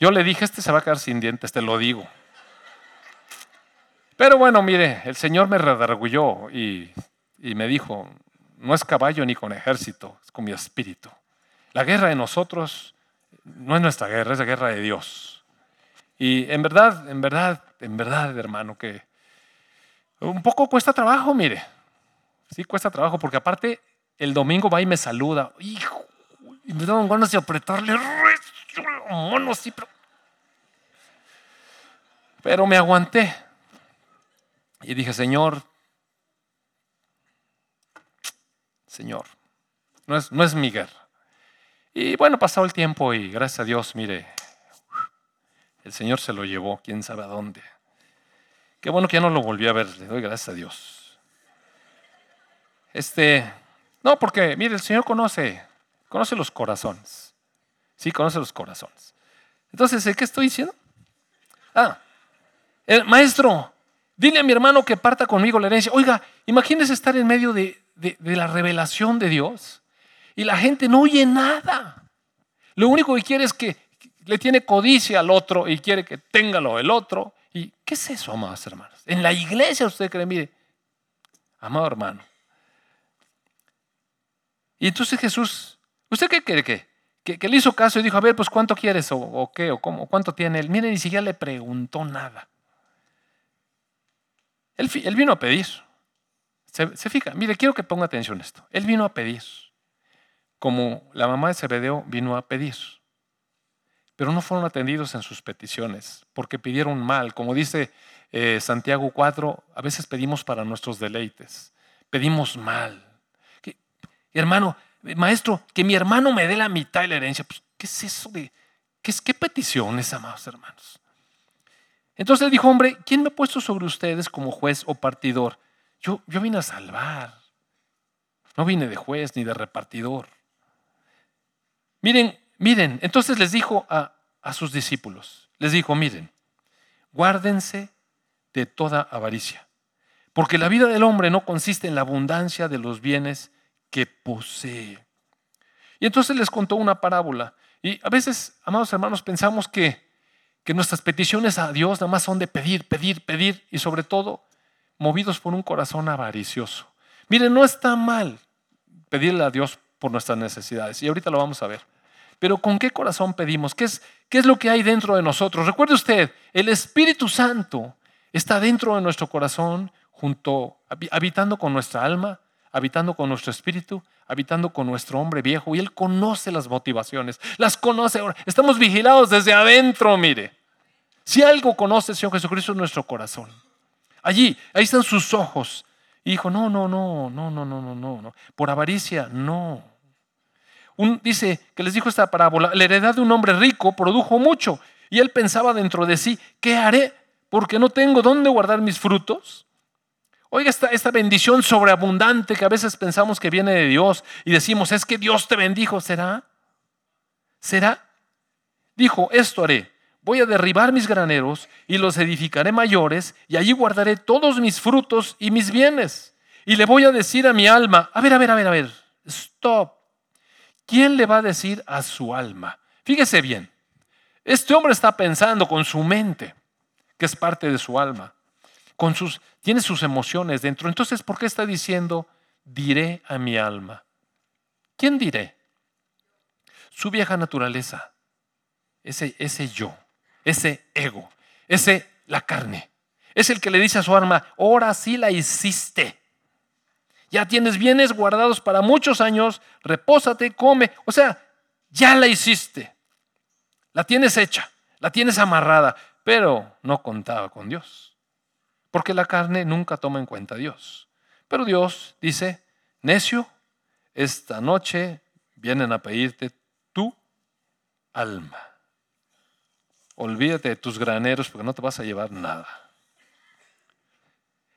A: Yo le dije, este se va a quedar sin dientes, te lo digo. Pero bueno, mire, el Señor me redargulló y, y me dijo, no es caballo ni con ejército, es con mi espíritu. La guerra de nosotros no es nuestra guerra, es la guerra de Dios. Y en verdad, en verdad, en verdad, hermano, que un poco cuesta trabajo, mire. Sí, cuesta trabajo, porque aparte el domingo va y me saluda. Hijo, y me dan ganas de apretarle mono, pero... pero me aguanté. Y dije, Señor, Señor, no es, no es mi guerra. Y bueno, pasado el tiempo y gracias a Dios, mire, el Señor se lo llevó, quién sabe a dónde. Qué bueno que ya no lo volví a ver, le doy gracias a Dios. Este, no, porque mire, el Señor conoce, conoce los corazones. Sí, conoce los corazones. Entonces, ¿qué estoy diciendo? Ah, el maestro, dile a mi hermano que parta conmigo la herencia. Oiga, imagínese estar en medio de, la revelación de Dios y la gente no oye nada. Lo único que quiere es que le tiene codicia al otro y quiere que tenga lo del otro. ¿Y qué es eso, amados hermanos? En la iglesia usted cree, mire, amado hermano. Y entonces Jesús, ¿usted qué quiere que? que, le hizo caso y dijo, a ver, pues cuánto quieres o, qué o cómo, cuánto tiene él. Mire, ni siquiera le preguntó nada. Él, vino a pedir. Se, se, fija, mire, quiero que ponga atención a esto. Él vino a pedir, como la mamá de Zebedeo vino a pedir. Pero no fueron atendidos en sus peticiones, porque pidieron mal. Como dice eh, Santiago 4, a veces pedimos para nuestros deleites. Pedimos mal. hermano, maestro, que mi hermano me dé la mitad de la herencia. Pues, ¿Qué es eso de, qué, es, qué peticiones, amados hermanos? Entonces dijo, hombre, ¿quién me ha puesto sobre ustedes como juez o partidor? Yo, yo vine a salvar. No vine de juez ni de repartidor. Miren, miren, entonces les dijo a, a sus discípulos, les dijo, miren, guárdense de toda avaricia, porque la vida del hombre no consiste en la abundancia de los bienes que posee. Y entonces les contó una parábola. Y a veces, amados hermanos, pensamos que, que nuestras peticiones a Dios nada más son de pedir, pedir, pedir y sobre todo movidos por un corazón avaricioso. Miren, no está mal pedirle a Dios por nuestras necesidades y ahorita lo vamos a ver. Pero ¿con qué corazón pedimos? ¿Qué es, qué es lo que hay dentro de nosotros? Recuerde usted, el Espíritu Santo está dentro de nuestro corazón, junto, habitando con nuestra alma, habitando con nuestro espíritu, habitando con nuestro hombre viejo. Y Él conoce las motivaciones, las conoce. Estamos vigilados desde adentro, mire. Si algo conoce el Señor Jesucristo es nuestro corazón. Allí, ahí están sus ojos. Y dijo, no, no, no, no, no, no, no, no. Por avaricia, no. Dice que les dijo esta parábola, la heredad de un hombre rico produjo mucho. Y él pensaba dentro de sí, ¿qué haré? Porque no tengo dónde guardar mis frutos. Oiga, esta, esta bendición sobreabundante que a veces pensamos que viene de Dios y decimos, es que Dios te bendijo, ¿será? ¿Será? Dijo, esto haré, voy a derribar mis graneros y los edificaré mayores y allí guardaré todos mis frutos y mis bienes. Y le voy a decir a mi alma, a ver, a ver, a ver, a ver, stop. ¿Quién le va a decir a su alma? Fíjese bien, este hombre está pensando con su mente, que es parte de su alma sus, tiene sus emociones dentro. Entonces, ¿por qué está diciendo, diré a mi alma? ¿Quién diré? su vieja naturaleza, ese, ese yo, ese ego, ese la carne. Es el que le dice a su arma, ahora sí la hiciste. Ya tienes bienes guardados para muchos años, repósate, come. O sea, ya la hiciste. La tienes hecha, la tienes amarrada, pero no contaba con Dios. Porque la carne nunca toma en cuenta a Dios. Pero Dios dice, necio, esta noche vienen a pedirte tu alma. Olvídate de tus graneros porque no te vas a llevar nada.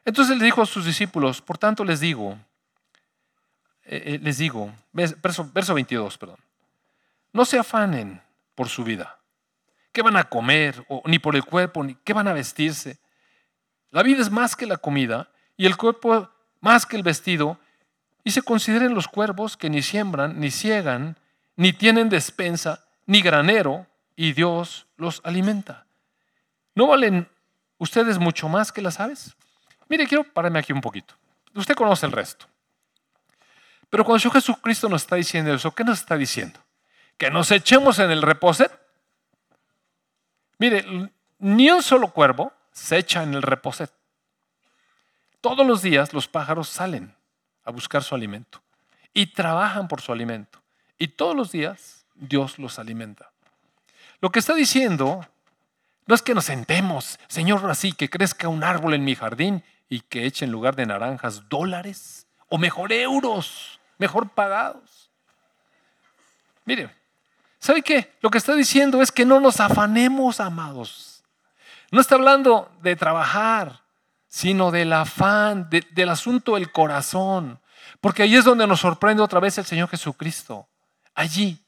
A: Entonces le dijo a sus discípulos, por tanto les digo, eh, eh, les digo, verso, verso 22, perdón, no se afanen por su vida. ¿Qué van a comer? Ni por el cuerpo, ni qué van a vestirse. La vida es más que la comida y el cuerpo más que el vestido. Y se consideren los cuervos que ni siembran, ni ciegan, ni tienen despensa, ni granero, y Dios los alimenta. ¿No valen ustedes mucho más que las aves? Mire, quiero pararme aquí un poquito. Usted conoce el resto. Pero cuando Jesucristo nos está diciendo eso, ¿qué nos está diciendo? Que nos echemos en el reposet. Mire, ni un solo cuervo se echa en el reposet. Todos los días los pájaros salen a buscar su alimento y trabajan por su alimento. Y todos los días Dios los alimenta. Lo que está diciendo no es que nos sentemos, Señor, así que crezca un árbol en mi jardín y que eche en lugar de naranjas dólares o mejor euros, mejor pagados. Mire, ¿sabe qué? Lo que está diciendo es que no nos afanemos, amados. No está hablando de trabajar, sino del afán, del asunto del corazón. Porque ahí es donde nos sorprende otra vez el Señor Jesucristo. Allí.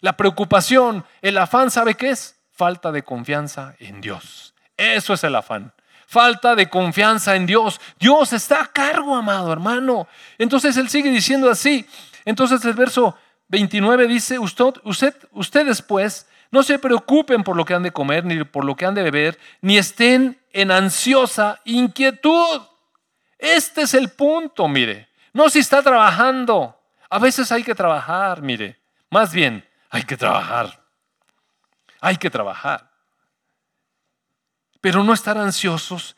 A: La preocupación, el afán, ¿sabe qué es? Falta de confianza en Dios. Eso es el afán falta de confianza en Dios. Dios está a cargo, amado hermano. Entonces él sigue diciendo así. Entonces el verso 29 dice, usted, usted, ustedes pues no se preocupen por lo que han de comer, ni por lo que han de beber, ni estén en ansiosa inquietud. Este es el punto, mire. No si está trabajando. A veces hay que trabajar, mire. Más bien, hay que trabajar. Hay que trabajar pero no estar ansiosos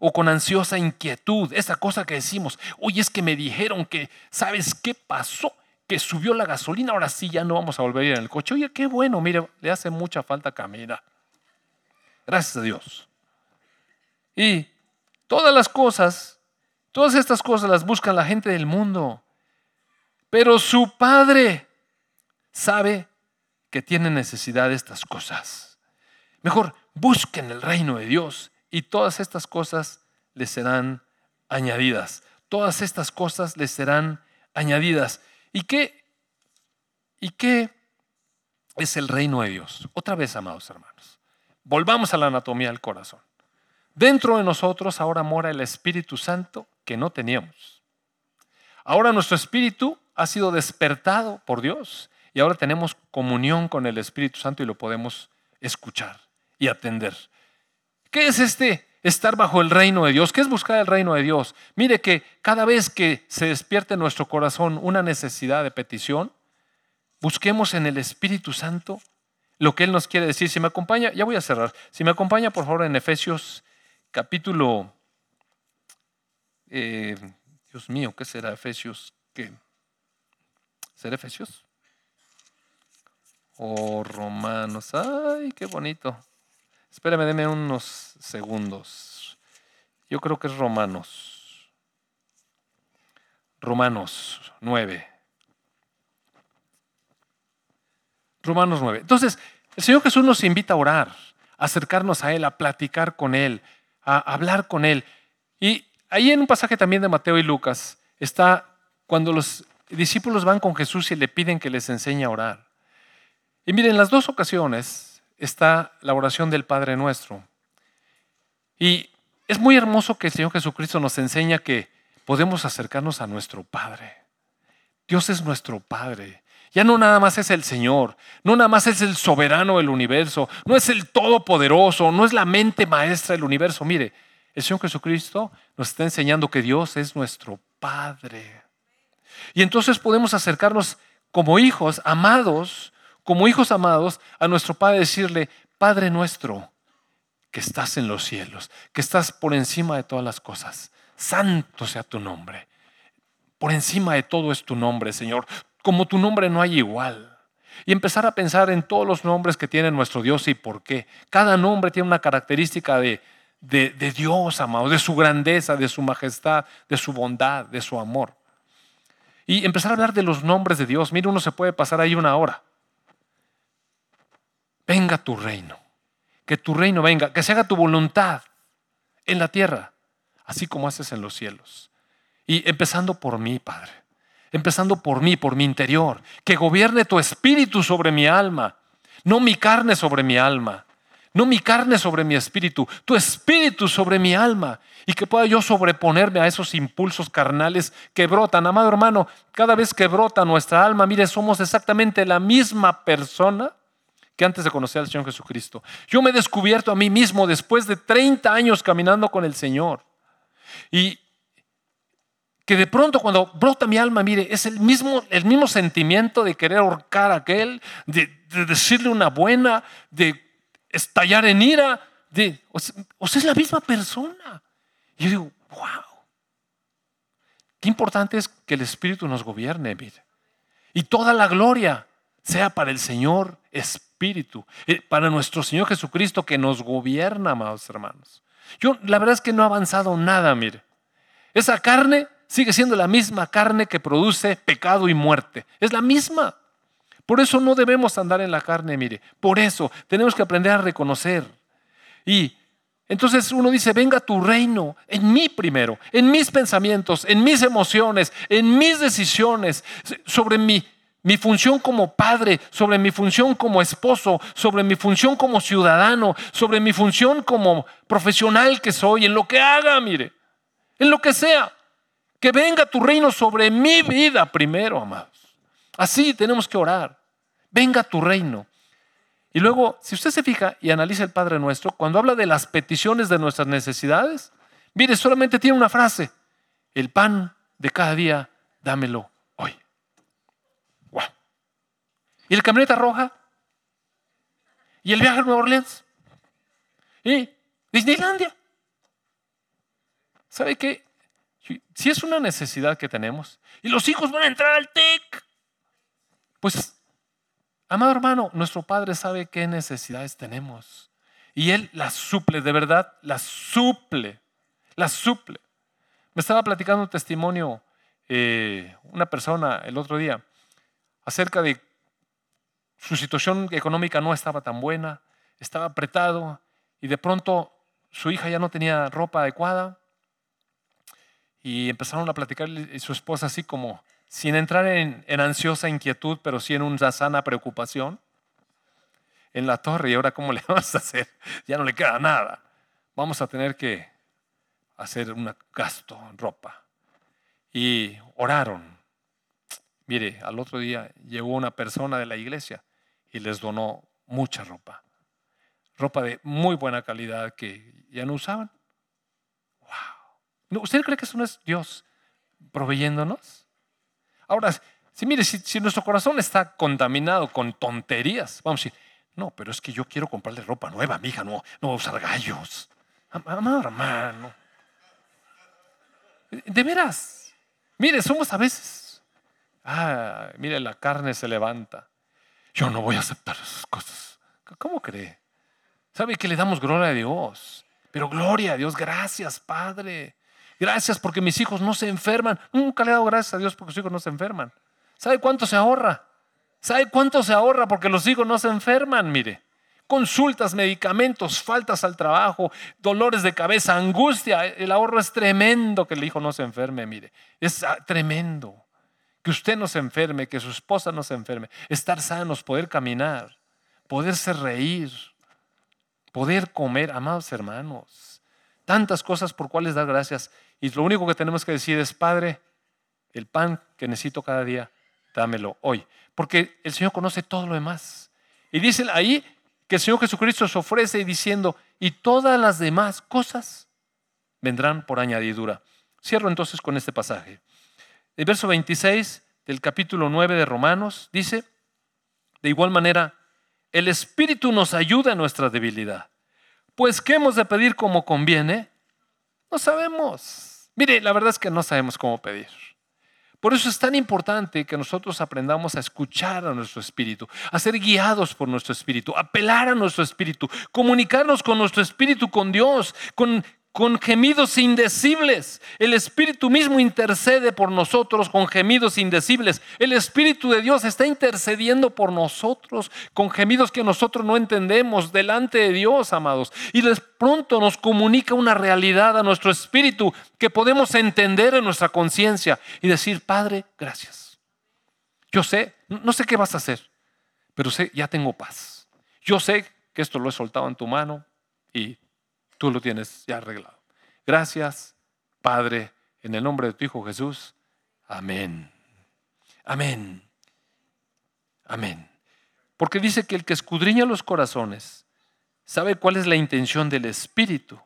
A: o con ansiosa inquietud, esa cosa que decimos, oye, es que me dijeron que, ¿sabes qué pasó? Que subió la gasolina, ahora sí ya no vamos a volver a ir en el coche. Oye, qué bueno, mire, le hace mucha falta caminar. Gracias a Dios. Y todas las cosas, todas estas cosas las buscan la gente del mundo. Pero su Padre sabe que tiene necesidad de estas cosas. Mejor, busquen el reino de Dios y todas estas cosas les serán añadidas. Todas estas cosas les serán añadidas. ¿Y qué? ¿Y qué es el reino de Dios? Otra vez, amados hermanos, volvamos a la anatomía del corazón. Dentro de nosotros ahora mora el Espíritu Santo que no teníamos. Ahora nuestro espíritu ha sido despertado por Dios y ahora tenemos comunión con el Espíritu Santo y lo podemos escuchar y atender. ¿Qué es este estar bajo el reino de Dios? ¿Qué es buscar el reino de Dios? Mire que cada vez que se despierte en nuestro corazón una necesidad de petición, busquemos en el Espíritu Santo lo que Él nos quiere decir. Si me acompaña, ya voy a cerrar. Si me acompaña, por favor, en Efesios capítulo... Eh, Dios mío, ¿qué será Efesios? ¿Qué? ¿Será Efesios? O Romanos. Ay, qué bonito. Espérame, deme unos segundos. Yo creo que es Romanos. Romanos 9. Romanos 9. Entonces, el Señor Jesús nos invita a orar, a acercarnos a Él, a platicar con Él, a hablar con Él. Y ahí en un pasaje también de Mateo y Lucas está cuando los discípulos van con Jesús y le piden que les enseñe a orar. Y miren, en las dos ocasiones está la oración del Padre Nuestro. Y es muy hermoso que el Señor Jesucristo nos enseña que podemos acercarnos a nuestro Padre. Dios es nuestro Padre. Ya no nada más es el Señor, no nada más es el soberano del universo, no es el todopoderoso, no es la mente maestra del universo. Mire, el Señor Jesucristo nos está enseñando que Dios es nuestro Padre. Y entonces podemos acercarnos como hijos amados, como hijos amados, a nuestro Padre decirle, Padre nuestro, que estás en los cielos, que estás por encima de todas las cosas, santo sea tu nombre. Por encima de todo es tu nombre, Señor. Como tu nombre no hay igual. Y empezar a pensar en todos los nombres que tiene nuestro Dios y por qué. Cada nombre tiene una característica de, de, Dios, amado, de su grandeza, de su majestad, de su bondad, de su amor. Y empezar a hablar de los nombres de Dios. Mire, uno se puede pasar ahí una hora. Venga tu reino. Que tu reino venga. Que se haga tu voluntad en la tierra, así como haces en los cielos. Y empezando por mí, Padre. Empezando por mí, por mi interior. Que gobierne tu espíritu sobre mi alma. No mi carne sobre mi alma. No mi carne sobre mi espíritu, tu espíritu sobre mi alma. Y que pueda yo sobreponerme a esos impulsos carnales que brotan. Amado hermano, cada vez que brota nuestra alma, mire, somos exactamente la misma persona que antes de conocer al Señor Jesucristo. Yo me he descubierto a mí mismo después de 30 años caminando con el Señor. Y que de pronto cuando brota mi alma, mire, es el mismo, el mismo sentimiento de querer ahorcar a aquel, de, de decirle una buena, de estallar en ira, de, o sea, es la misma persona. Y yo digo, wow. Qué importante es que el Espíritu nos gobierne, mire. Y toda la gloria sea para el Señor Espíritu, eh, para nuestro Señor Jesucristo que nos gobierna, amados hermanos. Yo la verdad es que no he avanzado nada, mire. Esa carne sigue siendo la misma carne que produce pecado y muerte. Es la misma. Por eso no debemos andar en la carne, mire. Por eso tenemos que aprender a reconocer. Y entonces uno dice, venga tu reino en mí primero, en mis pensamientos, en mis emociones, en mis decisiones, sobre mi, mi función como padre, sobre mi función como esposo, sobre mi función como ciudadano, sobre mi función como profesional que soy, en lo que haga, mire, en lo que sea. Que venga tu reino sobre mi vida primero, amados. Así tenemos que orar. Venga tu reino. Y luego, si usted se fija y analiza el Padre Nuestro, cuando habla de las peticiones de nuestras necesidades, mire, solamente tiene una frase. El pan de cada día, dámelo hoy. Wow. ¿Y la camioneta roja? ¿Y el viaje a Nueva Orleans? ¿Y Disneylandia? ¿Sabe qué? Si es una necesidad que tenemos y los hijos van a entrar al TEC, pues, amado hermano, nuestro Padre sabe qué necesidades tenemos y Él las suple, de verdad, las suple, las suple. Me estaba platicando un testimonio eh, una persona el otro día acerca de su situación económica no estaba tan buena, estaba apretado y de pronto su hija ya no tenía ropa adecuada y empezaron a platicar y su esposa así como, sin entrar en, ansiosa inquietud, pero sí en una sana preocupación, en la torre, ¿y ahora cómo le vamos a hacer? Ya no le queda nada. Vamos a tener que hacer un gasto en ropa. Y oraron. Mire, al otro día llegó una persona de la iglesia y les donó mucha ropa. Ropa de muy buena calidad que ya no usaban. ¿Usted cree que eso no es Dios proveyéndonos? Ahora, si mire, si, nuestro corazón está contaminado con tonterías, vamos a decir, no, pero es que yo quiero comprarle ropa nueva, mi hija, no, no usar gallos. Amado hermano. De veras. Mire, somos a veces. Ah, mire, la carne se levanta. Yo no voy a aceptar esas cosas. ¿Cómo cree? ¿Sabe que le damos gloria a Dios? Pero gloria a Dios, gracias, Padre. Gracias porque mis hijos no se enferman. Nunca le he dado gracias a Dios porque sus hijos no se enferman. ¿Sabe cuánto se ahorra? ¿Sabe cuánto se ahorra porque los hijos no se enferman? Mire, consultas, medicamentos, faltas al trabajo, dolores de cabeza, angustia. El ahorro es tremendo que el hijo no se enferme, mire. Es ah, tremendo. Que usted no se enferme, que su esposa no se enferme. Estar sanos, poder caminar, poderse reír, poder comer, amados hermanos. Tantas cosas por cuales dar gracias. Y lo único que tenemos que decir es, Padre, el pan que necesito cada día, dámelo hoy. Porque el Señor conoce todo lo demás. Y dice ahí que el Señor Jesucristo se ofrece diciendo, y todas las demás cosas vendrán por añadidura. Cierro entonces con este pasaje. El verso 26 del capítulo 9 de Romanos, dice, de igual manera, el Espíritu nos ayuda en nuestra debilidad. Pues, ¿qué hemos de pedir como conviene? No sabemos. Mire, la verdad es que no sabemos cómo pedir. Por eso es tan importante que nosotros aprendamos a escuchar a nuestro espíritu, a ser guiados por nuestro espíritu, apelar a nuestro espíritu, comunicarnos con nuestro espíritu, con Dios, con, con gemidos indecibles. El Espíritu mismo intercede por nosotros con gemidos indecibles. El Espíritu de Dios está intercediendo por nosotros con gemidos que nosotros no entendemos delante de Dios, amados. Y de pronto nos comunica una realidad a nuestro espíritu que podemos entender en nuestra conciencia y decir, Padre, gracias. Yo sé, no sé qué vas a hacer, pero sé, ya tengo paz. Yo sé que esto lo he soltado en tu mano y tú lo tienes ya arreglado. Gracias, Padre, en el nombre de tu Hijo Jesús. Amén. Amén. Amén. Porque dice que el que escudriña los corazones sabe cuál es la intención del Espíritu,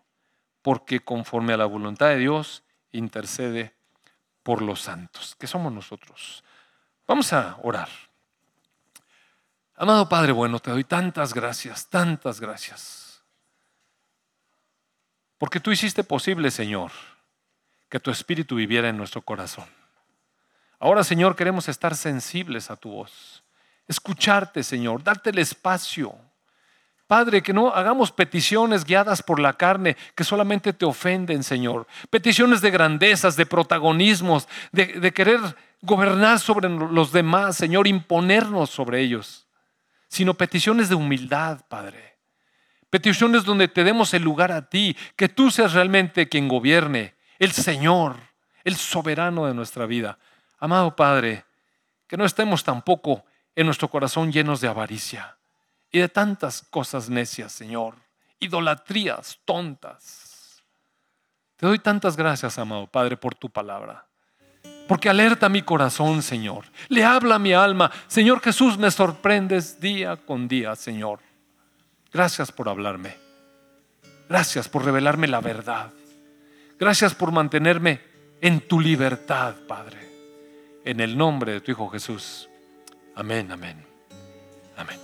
A: porque conforme a la voluntad de Dios intercede por los santos, que somos nosotros. Vamos a orar. Amado Padre bueno, te doy tantas gracias, tantas gracias porque tú hiciste posible, Señor, que tu espíritu viviera en nuestro corazón. Ahora, Señor, queremos estar sensibles a tu voz, escucharte, Señor, darte el espacio. Padre, que no hagamos peticiones guiadas por la carne que solamente te ofenden, Señor. Peticiones de grandezas, de protagonismos, de, de querer gobernar sobre los demás, Señor, imponernos sobre ellos, sino peticiones de humildad, Padre Peticiones donde te demos el lugar a ti, que tú seas realmente quien gobierne, el Señor, el soberano de nuestra vida. Amado Padre, que no estemos tampoco en nuestro corazón llenos de avaricia y de tantas cosas necias, Señor, idolatrías tontas. Te doy tantas gracias, amado Padre, por tu palabra. Porque alerta mi corazón, Señor. Le habla mi alma. Señor Jesús, me sorprendes día con día, Señor. Gracias por hablarme. Gracias por revelarme la verdad. Gracias por mantenerme en tu libertad, Padre. En el nombre de tu Hijo Jesús. Amén, amén. Amén.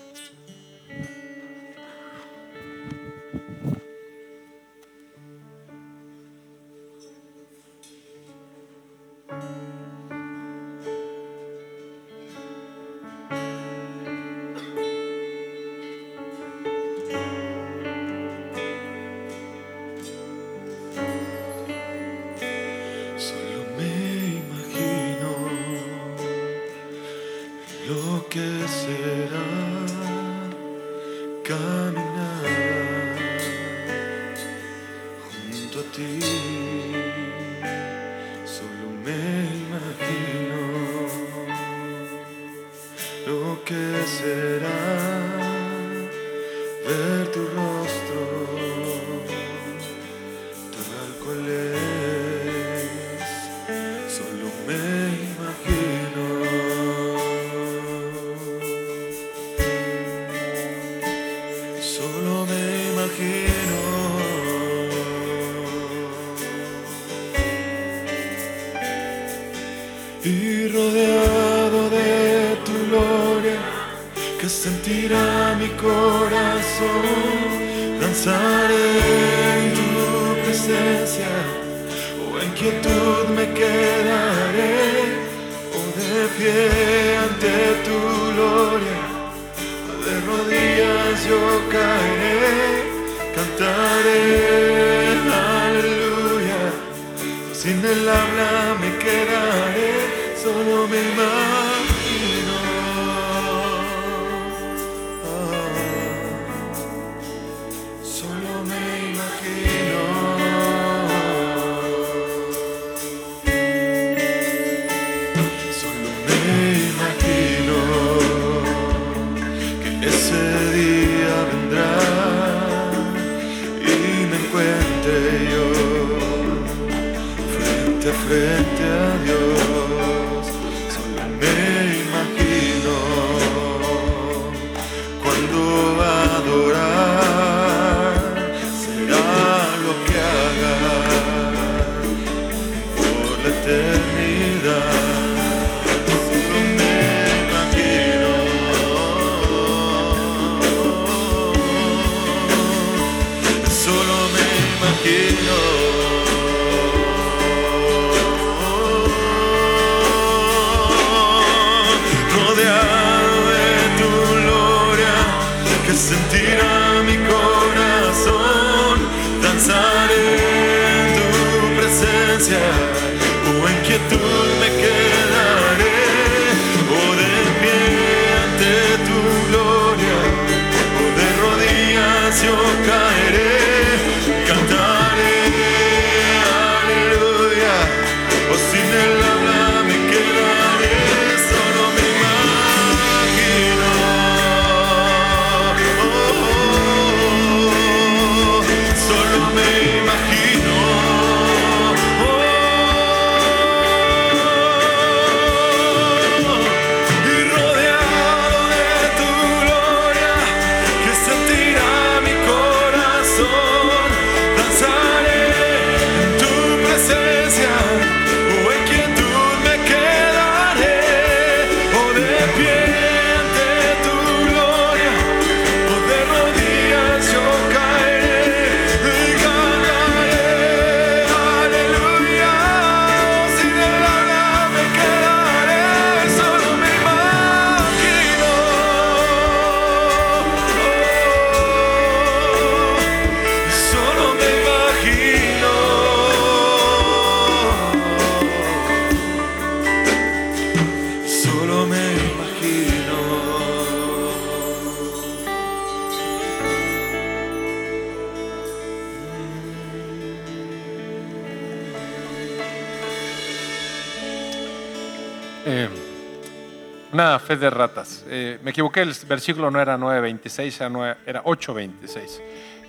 A: fe de ratas. Eh, me equivoqué, el versículo no era 9.26, era 8.26,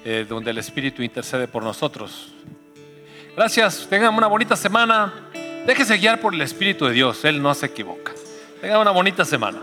A: eh, donde el Espíritu intercede por nosotros. Gracias, tengan una bonita semana. Déjese guiar por el Espíritu de Dios, Él no se equivoca. Tengan una bonita semana.